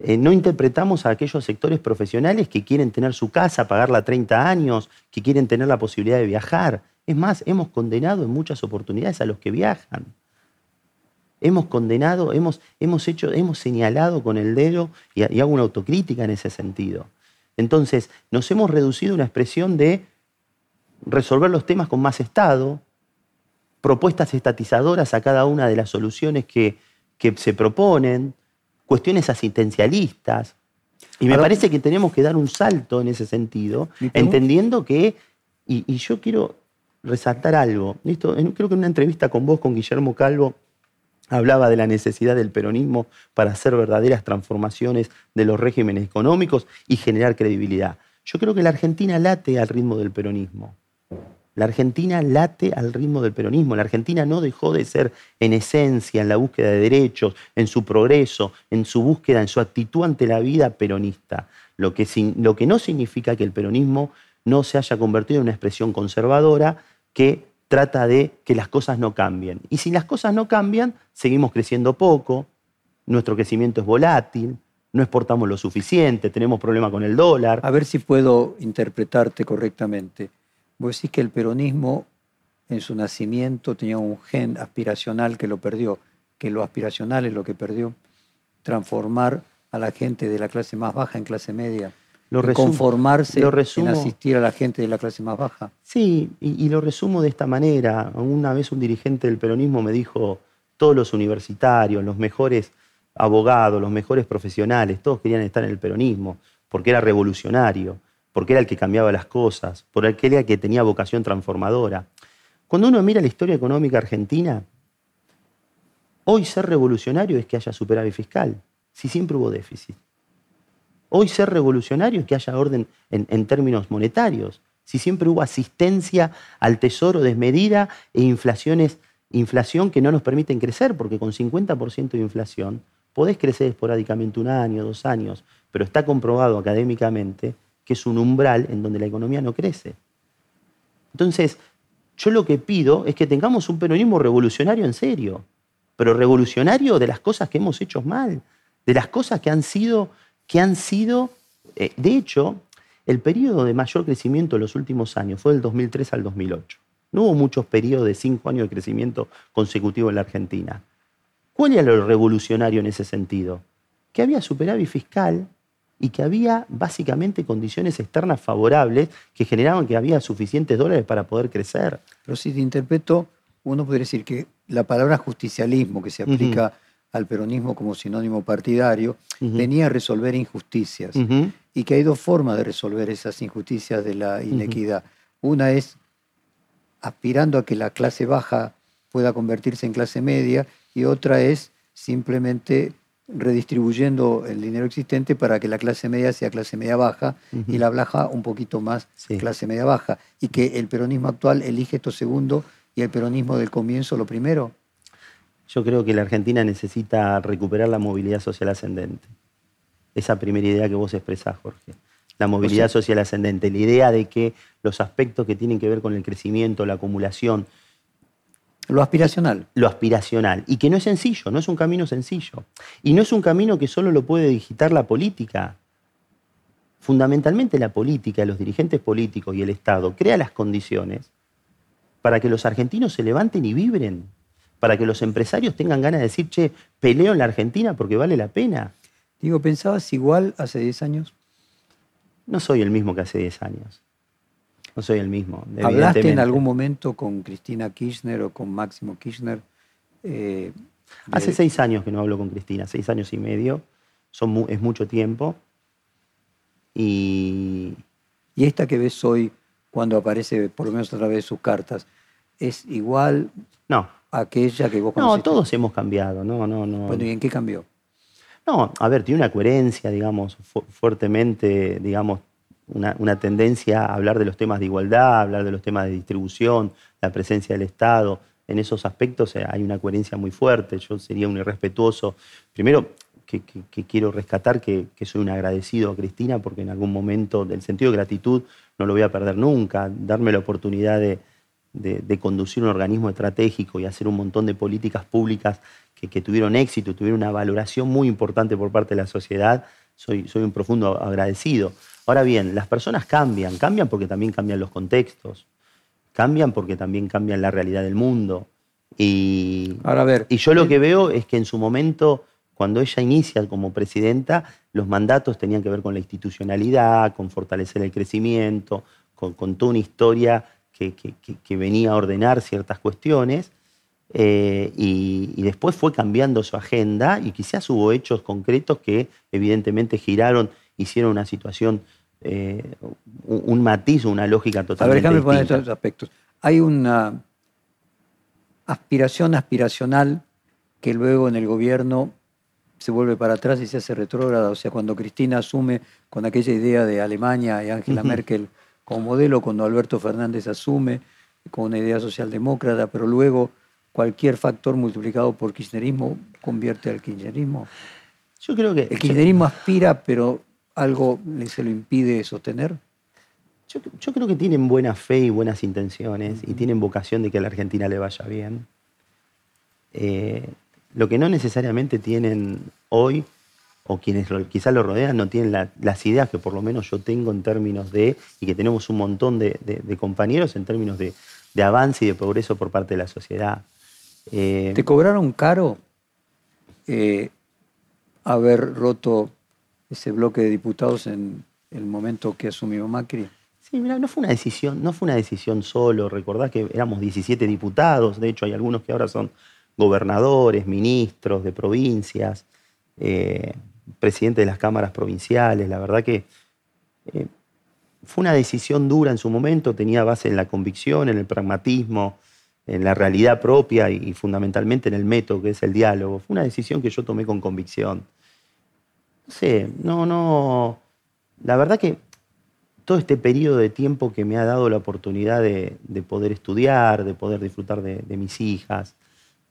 Eh, no interpretamos a aquellos sectores profesionales que quieren tener su casa, pagarla 30 años, que quieren tener la posibilidad de viajar. Es más, hemos condenado en muchas oportunidades a los que viajan. Hemos condenado, hemos, hemos, hecho, hemos señalado con el dedo y, hago una autocrítica en ese sentido. Entonces, nos hemos reducido a una expresión de resolver los temas con más Estado, propuestas estatizadoras a cada una de las soluciones que, se proponen, cuestiones asistencialistas. Y me parece que tenemos que dar un salto en ese sentido, entendiendo que, y, yo quiero resaltar algo, esto, creo que en una entrevista con vos, con Guillermo Calvo, hablaba de la necesidad del peronismo para hacer verdaderas transformaciones de los regímenes económicos y generar credibilidad. Yo creo que la Argentina late al ritmo del peronismo. La Argentina late al ritmo del peronismo. La Argentina no dejó de ser en esencia, en la búsqueda de derechos, en su progreso, en su búsqueda, en su actitud ante la vida peronista. Lo que, no significa que el peronismo no se haya convertido en una expresión conservadora que trata de que las cosas no cambien. Y si las cosas no cambian, seguimos creciendo poco, nuestro crecimiento es volátil, no exportamos lo suficiente, tenemos problemas con el dólar. A ver si puedo interpretarte correctamente. Vos decís que el peronismo en su nacimiento tenía un gen aspiracional que lo perdió, que lo aspiracional es lo que perdió, transformar a la gente de la clase más baja en clase media, Lo resumo- conformarse lo resumo- en asistir a la gente de la clase más baja. Sí, y, y lo resumo de esta manera. Una vez un dirigente del peronismo me dijo, todos los universitarios, los mejores abogados, los mejores profesionales, todos querían estar en el peronismo, porque era revolucionario, porque era el que cambiaba las cosas, porque era el que tenía vocación transformadora. Cuando uno mira la historia económica argentina, hoy ser revolucionario es que haya superávit fiscal, si siempre hubo déficit. Hoy ser revolucionario es que haya orden en, en términos monetarios. Si siempre hubo asistencia al tesoro desmedida e inflaciones, inflación que no nos permiten crecer, porque con 50% de inflación podés crecer esporádicamente un año, dos años, pero está comprobado académicamente que es un umbral en donde la economía no crece. Entonces, yo lo que pido es que tengamos un peronismo revolucionario en serio, pero revolucionario de las cosas que hemos hecho mal, de las cosas que han sido, que han sido, eh, de hecho, el periodo de mayor crecimiento en los últimos años fue del 2003 al 2008. No hubo muchos periodos de cinco años de crecimiento consecutivo en la Argentina. ¿Cuál era lo revolucionario en ese sentido? Que había superávit fiscal y que había básicamente condiciones externas favorables que generaban que había suficientes dólares para poder crecer. Pero si te interpreto, uno podría decir que la palabra justicialismo, que se aplica al peronismo como sinónimo partidario, venía a resolver injusticias. Y que hay dos formas de resolver esas injusticias de la inequidad. Una es aspirando a que la clase baja pueda convertirse en clase media y otra es simplemente redistribuyendo el dinero existente para que la clase media sea clase media baja y la baja un poquito más Sí. clase media baja. Y que el peronismo actual elige esto segundo y el peronismo del comienzo lo primero. Yo creo que la Argentina necesita recuperar la movilidad social ascendente. Esa primera idea que vos expresás, Jorge. La movilidad social ascendente. La idea de que los aspectos que tienen que ver con el crecimiento, la acumulación, Lo aspiracional. lo aspiracional. Y que no es sencillo, no es un camino sencillo. Y no es un camino que solo lo puede digitar la política. Fundamentalmente la política, los dirigentes políticos y el Estado crea las condiciones para que los argentinos se levanten y vibren, para que los empresarios tengan ganas de decir, che, peleo en la Argentina porque vale la pena. Digo, ¿pensabas igual hace 10 años? No soy el mismo que hace 10 años. No soy el mismo. ¿Hablaste en algún momento con Cristina Kirchner o con Máximo Kirchner? eh, de- Hace seis años que no hablo con Cristina, seis años y medio. Son mu- es mucho tiempo. Y Y esta que ves hoy, cuando aparece por lo menos a través de sus cartas, ¿es igual no, a aquella que vos no, conociste? todos hemos cambiado. No, no, no. Bueno, ¿y en qué cambió? No, a ver, tiene una coherencia, digamos, fu- fuertemente, digamos, una, tendencia a hablar de los temas de igualdad, a hablar de los temas de distribución, la presencia del Estado. En esos aspectos eh, hay una coherencia muy fuerte. Yo sería un irrespetuoso. Primero, que, quiero rescatar que, soy un agradecido a Cristina porque en algún momento del sentido de gratitud no lo voy a perder nunca. Darme la oportunidad de, de- conducir un organismo estratégico y hacer un montón de políticas públicas que tuvieron éxito, tuvieron una valoración muy importante por parte de la sociedad, soy, soy un profundo agradecido. Ahora bien, las personas cambian, cambian porque también cambian los contextos, cambian porque también cambian la realidad del mundo. Y, Ahora, a ver. y yo lo que veo es que en su momento, cuando ella inicia como presidenta, los mandatos tenían que ver con la institucionalidad, con fortalecer el crecimiento, con, con toda una historia que, que- que- que venía a ordenar ciertas cuestiones. eh, y, y después fue cambiando su agenda y quizás hubo hechos concretos que evidentemente giraron, hicieron una situación, eh, un, un matiz, una lógica A ver, totalmente déjame poner estos aspectos. Hay una aspiración aspiracional que luego en el gobierno se vuelve para atrás y se hace retrógrada. O sea, cuando Cristina asume con aquella idea de Alemania y Angela. Merkel como modelo, cuando Alberto Fernández asume con una idea socialdemócrata, pero luego cualquier factor multiplicado por kirchnerismo convierte al kirchnerismo. Yo creo que El kirchnerismo aspira, pero algo se lo impide sostener. Yo, yo creo que tienen buena fe y buenas intenciones y tienen vocación de que a la Argentina le vaya bien. Eh, lo que no necesariamente tienen hoy, o quienes quizás lo rodean, no tienen la- las ideas que por lo menos yo tengo en términos de, y que tenemos un montón de, de- de compañeros en términos de, de avance y de progreso por parte de la sociedad. Eh, ¿Te cobraron caro eh, haber roto ese bloque de diputados en el momento que asumió Macri? Sí, mira, no fue una decisión, no fue una decisión solo. Recordás que éramos 17 diputados, de hecho hay algunos que ahora son gobernadores, ministros de provincias, eh, presidente de las cámaras provinciales. La verdad que fue una decisión dura en su momento, tenía base en la convicción, en el pragmatismo, en la realidad propia y, fundamentalmente en el método que es el diálogo. Fue una decisión que yo tomé con convicción. No sé, no, no. La verdad que todo este periodo de tiempo que me ha dado la oportunidad de, poder estudiar, de poder disfrutar de, mis hijas,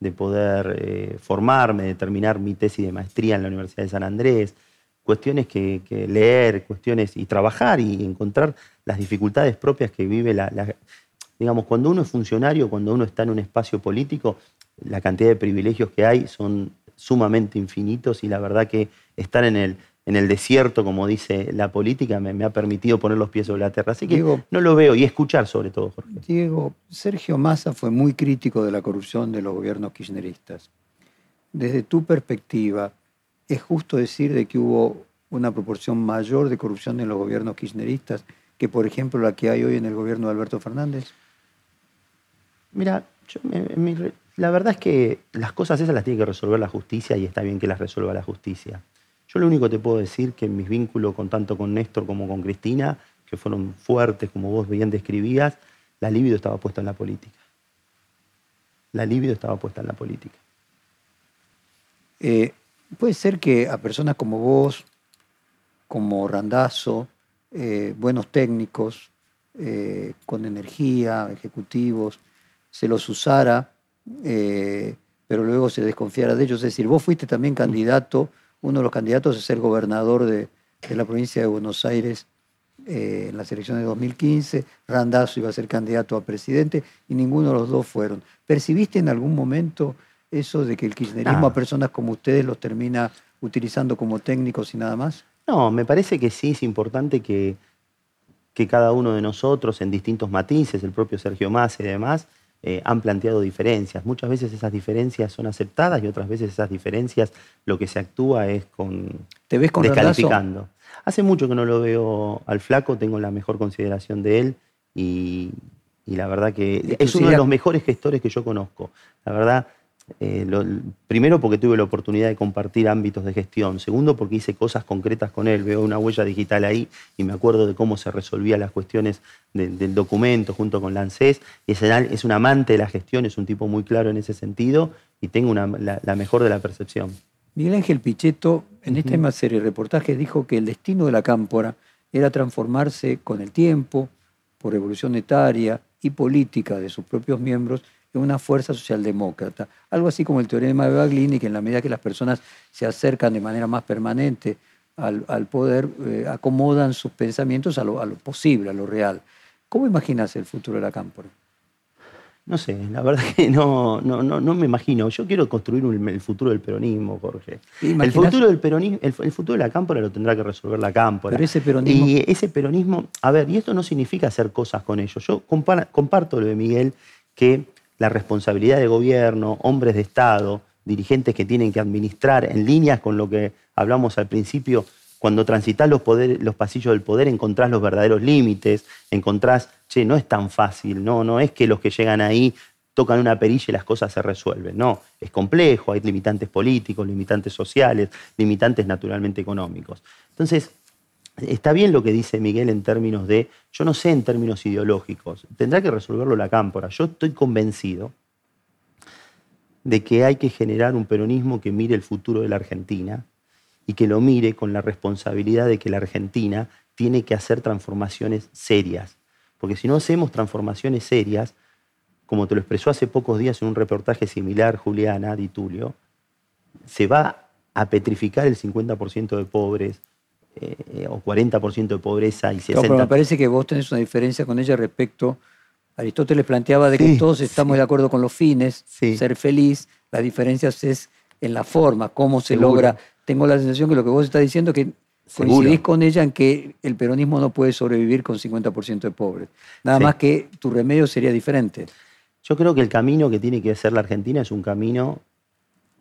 de poder eh, formarme, de terminar mi tesis de maestría en la Universidad de San Andrés, cuestiones que, leer, cuestiones y trabajar y encontrar las dificultades propias que vive la, Digamos, cuando uno es funcionario, cuando uno está en un espacio político, la cantidad de privilegios que hay son sumamente infinitos y la verdad que estar en el, en el desierto, como dice la política, me, ha permitido poner los pies sobre la tierra. Así que no lo veo y escuchar sobre todo, Jorge. Diego, Sergio Massa fue muy crítico de la corrupción de los gobiernos kirchneristas. Desde tu perspectiva, ¿Es justo decir de que hubo una proporción mayor de corrupción en los gobiernos kirchneristas que, por ejemplo, la que hay hoy en el gobierno de Alberto Fernández? Mira, la verdad es que las cosas esas las tiene que resolver la justicia y está bien que las resuelva la justicia. Yo lo único que te puedo decir que en mis vínculos con tanto con Néstor como con Cristina, que fueron fuertes, como vos bien describías, la libido estaba puesta en la política. La libido estaba puesta en la política. Eh, Puede ser que a personas como vos, como Randazo, eh, buenos técnicos, eh, con energía, ejecutivos, se los usara, pero luego se desconfiara de ellos. Es decir, vos fuiste también candidato, uno de los candidatos a ser gobernador de, de la provincia de Buenos Aires en las elecciones de 2015, Randazo iba a ser candidato a presidente y ninguno de los dos fueron. ¿Percibiste en algún momento eso de que el kirchnerismo a personas como ustedes los termina utilizando como técnicos y nada más? No, me parece que sí es importante que, que cada uno de nosotros en distintos matices, el propio Sergio Más y demás, eh, han planteado diferencias. Muchas veces esas diferencias son aceptadas y otras veces esas diferencias lo que se actúa es con ¿Te ves con descalificando. Hace mucho que no lo veo al flaco, tengo la mejor consideración de él y, y la verdad que es uno de los mejores gestores que yo conozco. La verdad, eh, primero porque tuve la oportunidad de compartir ámbitos de gestión. Segundo porque hice cosas concretas con él. Veo una huella digital ahí y me acuerdo de cómo se resolvían las cuestiones del documento junto con la ANSES. Es, es un amante de la gestión, es un tipo muy claro en ese sentido y tengo la, mejor de la percepción. Miguel Ángel Pichetto, en esta misma serie de reportajes, dijo que el destino de la cámpora era transformarse con el tiempo, por evolución etaria y política de sus propios miembros, en una fuerza socialdemócrata. Algo así como el teorema de Baglini, que en la medida que las personas se acercan de manera más permanente al, poder, eh, acomodan sus pensamientos a lo, posible, a lo real. ¿Cómo imaginas el futuro de la Cámpora? No sé, la verdad que no, no, no, me imagino. Yo quiero construir el futuro del peronismo, Jorge. El futuro del peronismo, el, futuro de la cámpora lo tendrá que resolver la cámpora. Pero ese peronismo. Y ese peronismo, a ver, y esto no significa hacer cosas con ellos. Yo comparto lo de Miguel, que la responsabilidad de gobierno, hombres de Estado, dirigentes que tienen que administrar en líneas con lo que hablamos al principio, cuando transitas los, los pasillos del poder encontrás los verdaderos límites, encontrás, che, no es tan fácil, no, no es que los que llegan ahí tocan una perilla y las cosas se resuelven, no, es complejo, hay limitantes políticos, limitantes sociales, limitantes naturalmente económicos. Entonces, Está bien lo que dice Miguel en términos de, yo no sé en términos ideológicos, tendrá que resolverlo la cámpora. Yo estoy convencido de que hay que generar un peronismo que mire el futuro de la Argentina y que lo mire con la responsabilidad de que la Argentina tiene que hacer transformaciones serias. Porque si no hacemos transformaciones serias, como te lo expresó hace pocos días en un reportaje similar Juliana Di Tulio, se va a petrificar el 50% de pobres, eh, o 40% de pobreza y 60%. pero me parece que vos tenés una diferencia con ella respecto. Aristóteles planteaba de que todos estamos de acuerdo con los fines, ser feliz, la diferencia es en la forma, cómo se logra. Tengo la sensación que lo que vos estás diciendo es que coincidís con ella en que el peronismo no puede sobrevivir con 50% de pobres. Nada más que tu remedio sería diferente. Yo creo que el camino que tiene que hacer la Argentina es un camino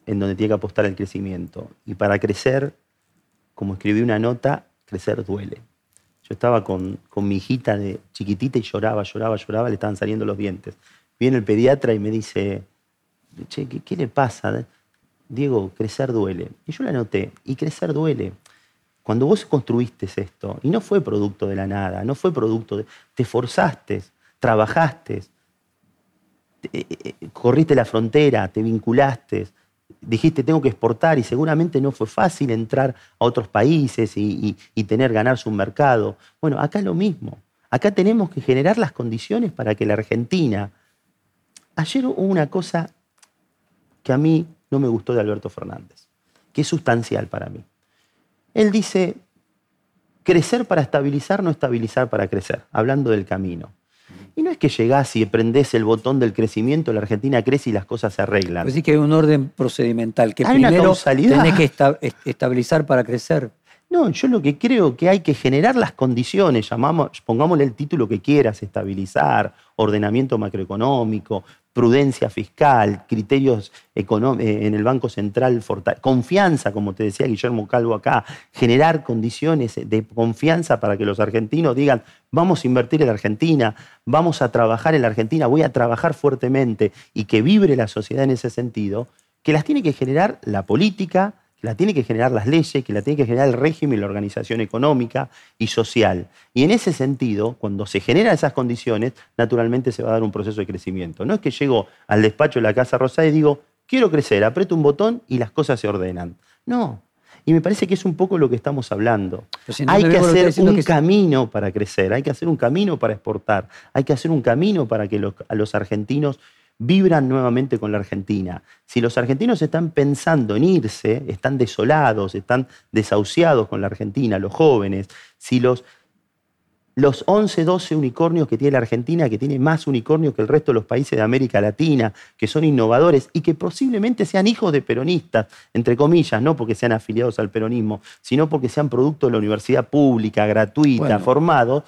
en donde tiene que apostar el crecimiento. Y para crecer, como escribí una nota, crecer duele. Yo estaba con, mi hijita de chiquitita y lloraba, lloraba, lloraba, le estaban saliendo los dientes. Viene el pediatra y me dice, che, ¿qué, le pasa? Diego, crecer duele. Y yo la noté, y crecer duele. Cuando vos construiste esto, y no fue producto de la nada, no fue producto de... Te forzaste, trabajaste, eh, eh, corriste la frontera, te vinculaste, dijiste tengo que exportar y seguramente no fue fácil entrar a otros países y, tener, ganarse un mercado. Bueno, acá lo mismo. Acá tenemos que generar las condiciones para que la Argentina... Ayer hubo una cosa que a mí no me gustó de Alberto Fernández, que es sustancial para mí. Él dice, crecer para estabilizar, no estabilizar para crecer, hablando del camino. Y no es que llegás y prendés el botón del crecimiento, la Argentina crece y las cosas se arreglan. Pues sí que hay un orden procedimental, que primero tenés que estabilizar para crecer. No, yo lo que creo que hay que generar las condiciones, llamamos, pongámosle el título que quieras, estabilizar, ordenamiento macroeconómico, prudencia fiscal, criterios eh, en el Banco Central, confianza, como te decía Guillermo Calvo acá, generar condiciones de confianza para que los argentinos digan, vamos a invertir en la Argentina, vamos a trabajar en la Argentina, voy a trabajar fuertemente y que vibre la sociedad en ese sentido, que las tiene que generar la política, que la tiene que generar las leyes, que la tiene que generar el régimen, la organización económica y social. Y en ese sentido, cuando se generan esas condiciones, naturalmente se va a dar un proceso de crecimiento. No es que llego al despacho de la Casa Rosada y digo, quiero crecer, aprieto un botón y las cosas se ordenan. No. Y me parece que es un poco lo que estamos hablando. hay que hacer un camino para crecer, hay que hacer un camino para exportar, hay que hacer un camino para que a los argentinos vibran nuevamente con la Argentina. Si los argentinos están pensando en irse, están desolados, están desahuciados con la Argentina, los jóvenes, si los, los 11, 12 unicornios que tiene la Argentina, que tiene más unicornios que el resto de los países de América Latina, que son innovadores y que posiblemente sean hijos de peronistas, entre comillas, no porque sean afiliados al peronismo, sino porque sean producto de la universidad pública, gratuita, formados,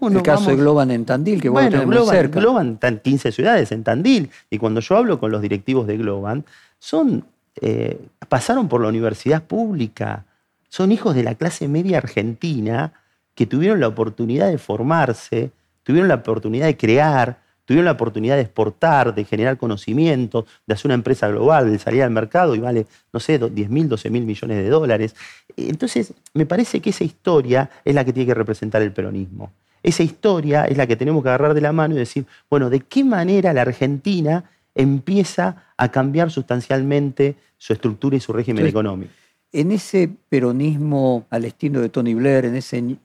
el caso de Globan en Tandil, que bueno, Globan, cerca. Globan están 15 ciudades en Tandil. Y cuando yo hablo con los directivos de Globan, son, eh, pasaron por la universidad pública, son hijos de la clase media argentina que tuvieron la oportunidad de formarse, tuvieron la oportunidad de crear, tuvieron la oportunidad de exportar, de generar conocimiento, de hacer una empresa global, de salir al mercado y vale, no sé, 10 mil, 12 mil millones de dólares. Entonces, me parece que esa historia es la que tiene que representar el peronismo. Esa historia es la que tenemos que agarrar de la mano y decir, bueno, ¿de qué manera la Argentina empieza a cambiar sustancialmente su estructura y su régimen económico? En ese peronismo al estilo de Tony Blair, en ese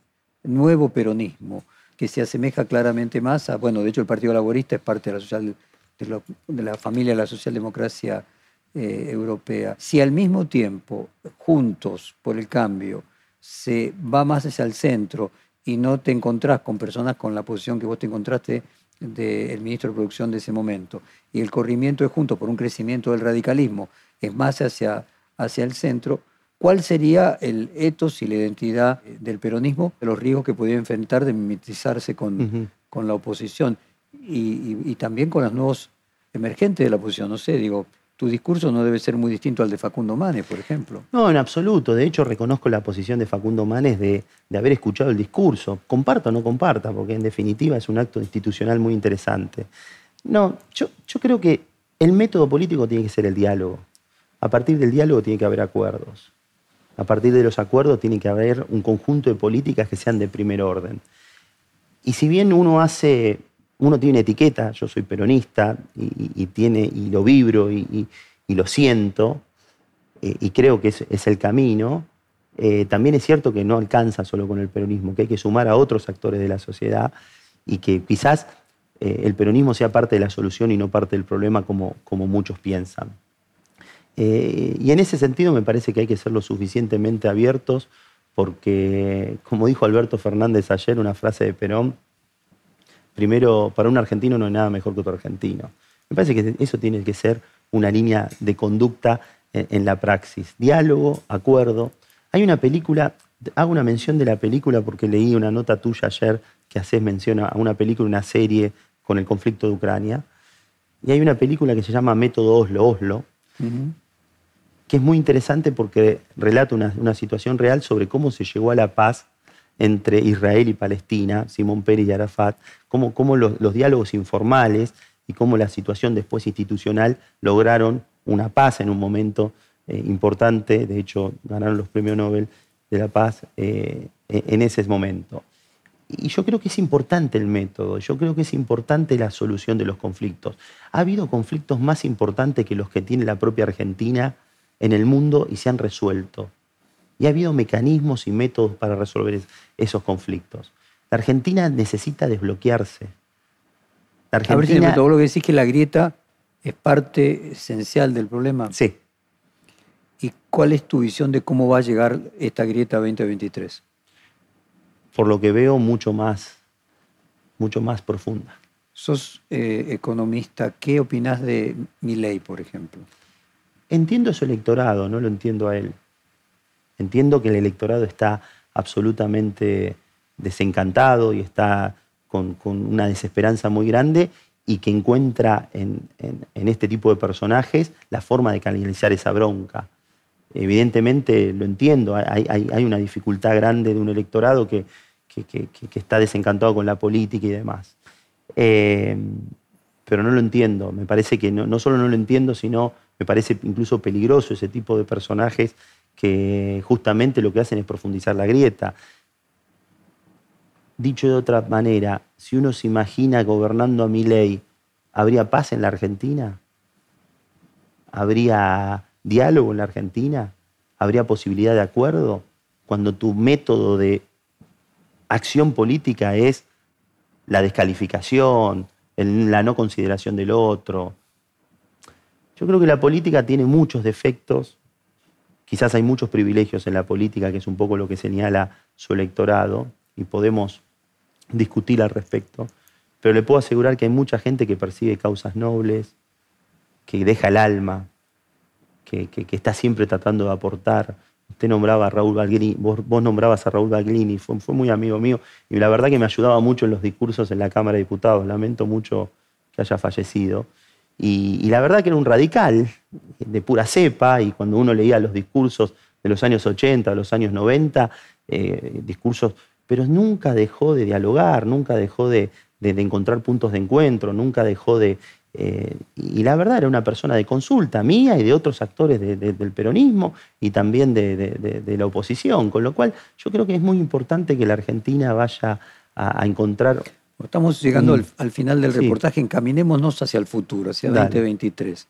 nuevo peronismo, que se asemeja claramente más a, bueno, de hecho el Partido Laborista es parte de la, social, de, la familia de la socialdemocracia eh, europea. Si al mismo tiempo, juntos por el cambio, se va más hacia el centro y no te encontrás con personas con la posición que vos te encontraste del ministro de Producción de ese momento, y el corrimiento es junto por un crecimiento del radicalismo, es más hacia, hacia el centro, ¿cuál sería el etos y la identidad del peronismo, de los riesgos que podía enfrentar de mimetizarse con, con la oposición y, y, también con los nuevos emergentes de la oposición? No sé, digo, tu discurso no debe ser muy distinto al de Facundo Manes, por ejemplo. No, en absoluto. De hecho, reconozco la posición de Facundo Manes de, haber escuchado el discurso. Comparta o no comparta, porque en definitiva es un acto institucional muy interesante. No, yo, yo creo que el método político tiene que ser el diálogo. A partir del diálogo tiene que haber acuerdos. A partir de los acuerdos tiene que haber un conjunto de políticas que sean de primer orden. Y si bien uno hace uno tiene etiqueta, yo soy peronista y, tiene, y lo vibro y, lo siento, eh, y creo que es, el camino, eh, también es cierto que no alcanza solo con el peronismo, que hay que sumar a otros actores de la sociedad y que quizás eh, el peronismo sea parte de la solución y no parte del problema como muchos piensan. y en ese sentido me parece que hay que ser lo suficientemente abiertos porque, como dijo Alberto Fernández ayer, una frase de Perón, primero, para un argentino no hay nada mejor que otro argentino. Me parece que eso tiene que ser una línea de conducta en, la praxis. Diálogo, acuerdo. Hay una película hago una mención de la película porque leí una nota tuya ayer que haces mención a una película, una serie con el conflicto de Ucrania. Y hay una película que se llama Método Oslo, Oslo, que es muy interesante porque relata una, situación real sobre cómo se llegó a la paz entre Israel y Palestina, Simón Pérez y Arafat, cómo, los, diálogos informales y cómo la situación después institucional lograron una paz en un momento eh, importante, de hecho ganaron los premios Nobel de la Paz eh, en ese momento. Y yo creo que es importante el método, yo creo que es importante la solución de los conflictos. Ha habido conflictos más importantes que los que tiene la propia Argentina en el mundo y se han resuelto. Y ha habido mecanismos y métodos para resolver esos conflictos. La Argentina necesita desbloquearse. La Argentina... A ver lo que decís que la grieta es parte esencial del problema. Sí. ¿Y cuál es tu visión de cómo va a llegar esta grieta 2023? por lo que veo, mucho más, mucho más profunda. Sos eh, economista, ¿qué opinás de mi ley, por ejemplo? Entiendo su electorado, no lo entiendo a él. Entiendo que el electorado está absolutamente desencantado y está con, una desesperanza muy grande y que encuentra en, este tipo de personajes la forma de canalizar esa bronca. Evidentemente lo entiendo, hay, una dificultad grande de un electorado que, está desencantado con la política y demás. Eh, pero no lo entiendo, me parece que no, solo no lo entiendo, sino me parece incluso peligroso ese tipo de personajes que justamente lo que hacen es profundizar la grieta. Dicho de otra manera, si uno se imagina gobernando a mi ley, ¿habría paz en la Argentina? ¿Habría diálogo en la Argentina? ¿Habría posibilidad de acuerdo? Cuando tu método de acción política es la descalificación, la no consideración del otro. Yo creo que la política tiene muchos defectos, quizás hay muchos privilegios en la política, que es un poco lo que señala su electorado, y podemos discutir al respecto, pero le puedo asegurar que hay mucha gente que persigue causas nobles, que deja el alma, que está siempre tratando de aportar. Usted nombraba a Raúl Baglini, vos, nombrabas a Raúl Baglini, fue, muy amigo mío y la verdad que me ayudaba mucho en los discursos en la Cámara de Diputados. Lamento mucho que haya fallecido. Y, la verdad que era un radical de pura cepa y cuando uno leía los discursos de los años 80, de los años 90, eh, discursos, pero nunca dejó de dialogar, nunca dejó de encontrar puntos de encuentro, nunca dejó de, eh, y la verdad era una persona de consulta mía y de otros actores del peronismo y también de, la oposición, con lo cual yo creo que es muy importante que la Argentina vaya a, encontrar... Estamos llegando al, final del reportaje, encaminémonos hacia el futuro, hacia 2023.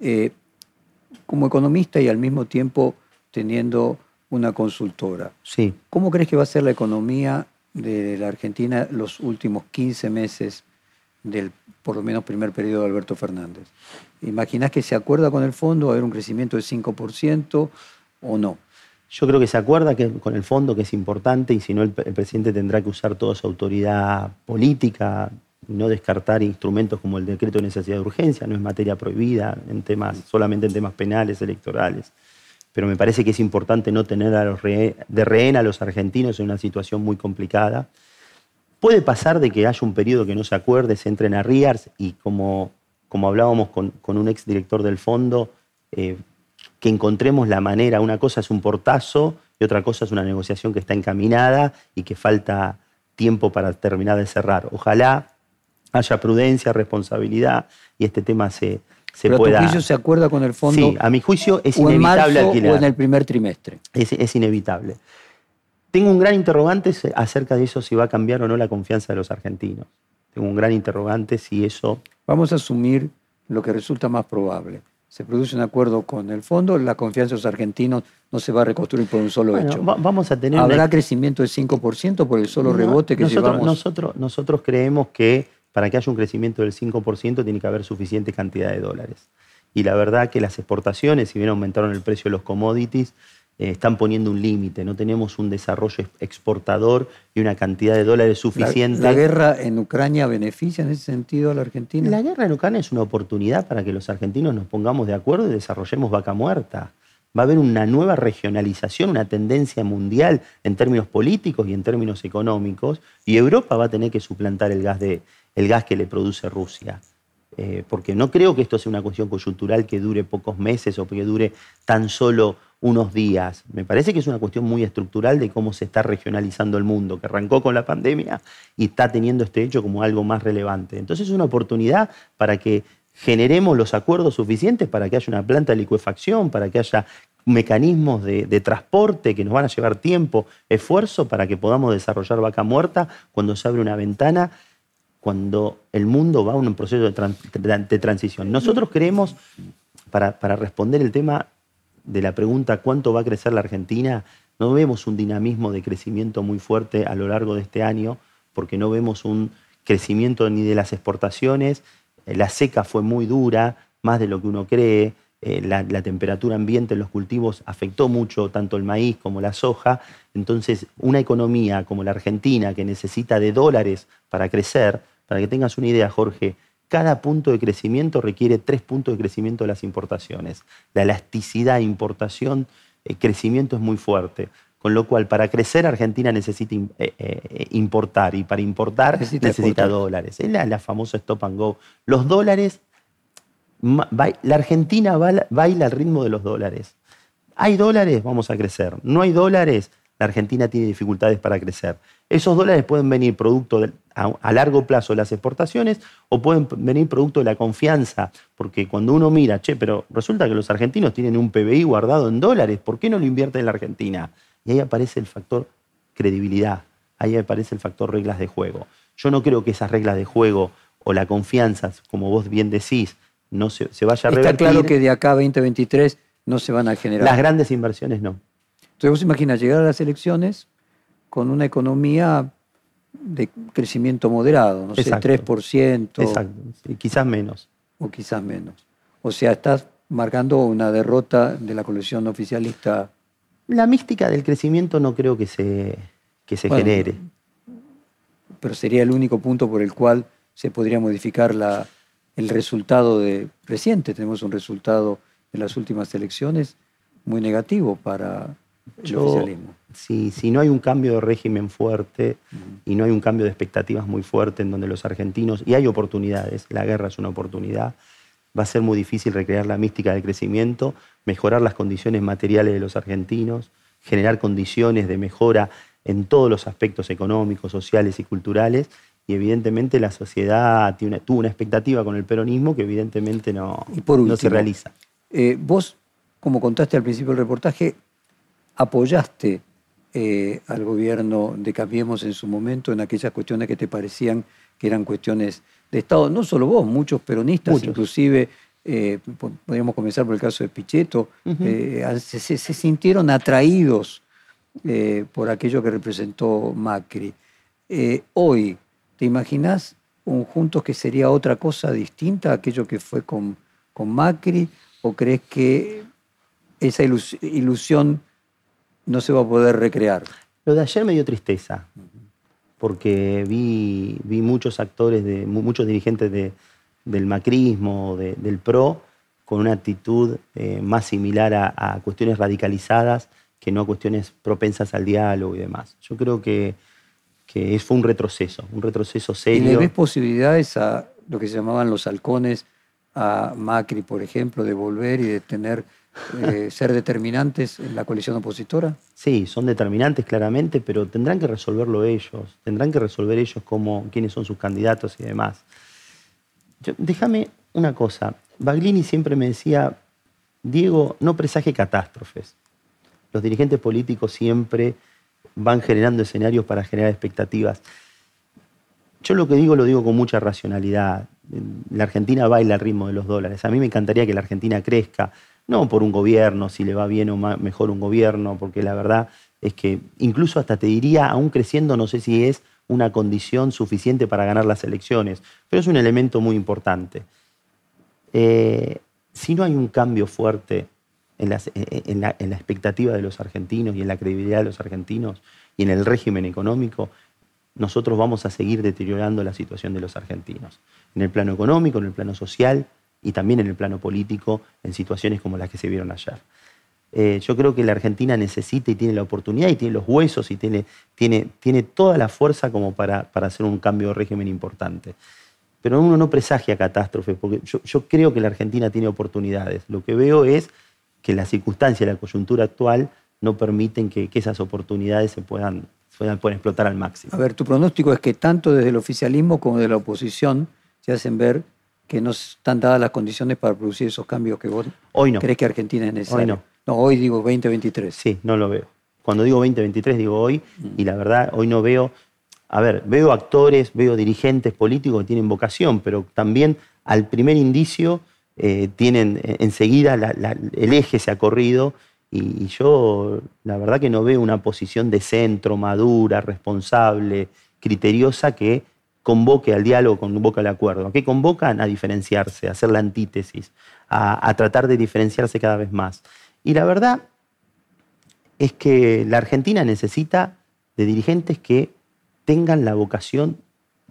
Eh, como economista y al mismo tiempo teniendo una consultora, sí. ¿cómo crees que va a ser la economía de la Argentina los últimos 15 meses del por lo menos primer periodo de Alberto Fernández. ¿Imaginás que se acuerda con el fondo, a haber un crecimiento del 5% o no? Yo creo que se acuerda que, con el fondo que es importante y si no el, presidente tendrá que usar toda su autoridad política, no descartar instrumentos como el decreto de necesidad de urgencia, no es materia prohibida en temas, solamente en temas penales, electorales. Pero me parece que es importante no tener a los de rehén a los argentinos en una situación muy complicada Puede pasar de que haya un periodo que no se acuerde, se entren a RIARS y como, como hablábamos con, un ex director del fondo, eh, que encontremos la manera, una cosa es un portazo y otra cosa es una negociación que está encaminada y que falta tiempo para terminar de cerrar. Ojalá haya prudencia, responsabilidad y este tema se, se Pero pueda... ¿A tu juicio se acuerda con el fondo? Sí, a mi juicio es inevitable en marzo O en el primer trimestre. es inevitable. Tengo un gran interrogante acerca de eso, si va a cambiar o no la confianza de los argentinos. Tengo un gran interrogante si eso... Vamos a asumir lo que resulta más probable. Se produce un acuerdo con el fondo, la confianza de los argentinos no se va a reconstruir por un solo hecho. vamos a tener ¿Habrá crecimiento del 5% por el solo rebote que nosotros, llevamos? Nosotros, nosotros creemos que para que haya un crecimiento del 5% tiene que haber suficiente cantidad de dólares. Y la verdad que las exportaciones, si bien aumentaron el precio de los commodities, eh, están poniendo un límite, no tenemos un desarrollo exportador y una cantidad de dólares suficiente. ¿La, guerra en Ucrania beneficia en ese sentido a la Argentina? La guerra en Ucrania es una oportunidad para que los argentinos nos pongamos de acuerdo y desarrollemos vaca muerta. va a haber una nueva regionalización, una tendencia mundial en términos políticos y en términos económicos, y Europa va a tener que suplantar el gas, de, el gas que le produce Rusia. Eh, porque no creo que esto sea una cuestión coyuntural que dure pocos meses o que dure tan solo unos días. Me parece que es una cuestión muy estructural de cómo se está regionalizando el mundo, que arrancó con la pandemia y está teniendo este hecho como algo más relevante. Entonces es una oportunidad para que generemos los acuerdos suficientes para que haya una planta de licuefacción, para que haya mecanismos de, transporte que nos van a llevar tiempo, esfuerzo, para que podamos desarrollar vaca muerta cuando se abre una ventana, cuando el mundo va a un proceso de, transición. Nosotros creemos, para, para responder el tema de la pregunta cuánto va a crecer la Argentina, no vemos un dinamismo de crecimiento muy fuerte a lo largo de este año, porque no vemos un crecimiento ni de las exportaciones, la seca fue muy dura, más de lo que uno cree, eh, la, temperatura ambiente en los cultivos afectó mucho tanto el maíz como la soja, entonces una economía como la Argentina que necesita de dólares para crecer, para que tengas una idea Jorge, cada punto de crecimiento requiere tres puntos de crecimiento de las importaciones. La elasticidad importación, eh, crecimiento es muy fuerte. Con lo cual, para crecer, Argentina necesita eh, eh, importar y para importar necesita, dólares. Es la, famosa stop and go. Los dólares, la Argentina baila al ritmo de los dólares. Hay dólares, vamos a crecer. No hay dólares, la Argentina tiene dificultades para crecer. Esos dólares pueden venir producto a, largo plazo de las exportaciones o pueden venir producto de la confianza, porque cuando uno mira, che, pero resulta que los argentinos tienen un PBI guardado en dólares, ¿por qué no lo invierten en la Argentina? Y ahí aparece el factor credibilidad, ahí aparece el factor reglas de juego. Yo no creo que esas reglas de juego o la confianza, como vos bien decís, no se, vaya a revertir. Está claro que de acá a 2023 no se van a generar. Las grandes inversiones no. Entonces vos imaginas llegar a las elecciones con una economía de crecimiento moderado, no sé, 3%. Exacto, quizás menos. O quizás menos. O sea, estás marcando una derrota de la coalición oficialista la mística del crecimiento no creo que se, que se genere. Pero sería el único punto por el cual se podría modificar la, el resultado de reciente. Tenemos un resultado de las últimas elecciones muy negativo para oficialismo. Si, si, no hay un cambio de régimen fuerte y no hay un cambio de expectativas muy fuerte en donde los argentinos, y hay oportunidades, la guerra es una oportunidad, va a ser muy difícil recrear la mística del crecimiento, mejorar las condiciones materiales de los argentinos, generar condiciones de mejora en todos los aspectos económicos, sociales y culturales. Y evidentemente la sociedad tuvo una expectativa con el peronismo que evidentemente no, no se realiza. Eh, vos, como contaste al principio del reportaje, apoyaste eh, al gobierno de Cambiemos en su momento en aquellas cuestiones que te parecían que eran cuestiones de Estado. No solo vos, muchos peronistas, inclusive, eh, podríamos comenzar por el caso de Pichetto, eh, se, sintieron atraídos por aquello que representó Macri. hoy, ¿te imaginas un Juntos que sería otra cosa distinta a aquello que fue con, con Macri? ¿O crees que esa ilusión no se va a poder recrear? Lo de ayer me dio tristeza porque vi, vi muchos actores, de, muchos dirigentes del macrismo, del PRO, con una actitud eh, más similar a, cuestiones radicalizadas que no a cuestiones propensas al diálogo y demás. Yo creo que, que fue un retroceso, un retroceso serio. ¿Y le ves posibilidades a lo que se llamaban los halcones, a Macri, por ejemplo, de volver y de tener eh, ser determinantes en la coalición opositora? Sí, son determinantes claramente, pero tendrán que resolverlo ellos, tendrán que resolver ellos cómo, quiénes son sus candidatos y demás. déjame una cosa, Baglini siempre me decía, Diego, no presaje catástrofes. Los dirigentes políticos siempre van generando escenarios para generar expectativas. Yo lo que digo lo digo con mucha racionalidad. La Argentina baila al ritmo de los dólares. A mí me encantaría que la Argentina crezca, no por un gobierno, si le va bien o mejor un gobierno, porque la verdad es que incluso hasta te diría, aún creciendo, no sé si es una condición suficiente para ganar las elecciones, pero es un elemento muy importante. Eh, si no hay un cambio fuerte en, en, la, en, la, expectativa de los argentinos y en la credibilidad de los argentinos y en el régimen económico, nosotros vamos a seguir deteriorando la situación de los argentinos, en el plano económico, en el plano social y también en el plano político en situaciones como las que se vieron ayer. Eh, yo creo que la Argentina necesita y tiene la oportunidad y tiene los huesos y tiene, tiene, tiene toda la fuerza como para, para hacer un cambio de régimen importante. Pero uno no presagia catástrofes, porque yo, yo creo que la Argentina tiene oportunidades. Lo que veo es que las circunstancias, la coyuntura actual no permiten que, que esas oportunidades se puedan, puedan, puedan explotar al máximo. A ver, tu pronóstico es que tanto desde el oficialismo como de la oposición se hacen ver que no están dadas las condiciones para producir esos cambios que vos Hoy no. crees que Argentina es necesario. Hoy no. No, hoy digo 2023. Sí, no lo veo. Cuando digo 2023 digo hoy, y la verdad hoy no veo, a ver, veo actores, veo dirigentes políticos que tienen vocación, pero también al primer indicio eh, tienen eh, enseguida la- la- el eje se ha corrido y, y yo la verdad que no veo una posición de centro, madura, responsable, criteriosa que convoque al diálogo, convoque al acuerdo. ¿A qué convocan? A diferenciarse, a hacer la antítesis, a, a tratar de diferenciarse cada vez más. Y la verdad es que la Argentina necesita de dirigentes que tengan la vocación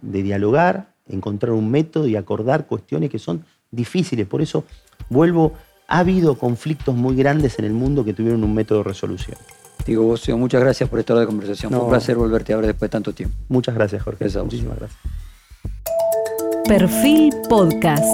de dialogar, encontrar un método y acordar cuestiones que son difíciles. Por eso vuelvo, ha habido conflictos muy grandes en el mundo que tuvieron un método de resolución. Digo, vos, muchas gracias por esta hora de conversación. Fue un placer volverte a ver después de tanto tiempo. Muchas gracias, Jorge. Gracias. Muchísimas gracias. Perfil Podcast.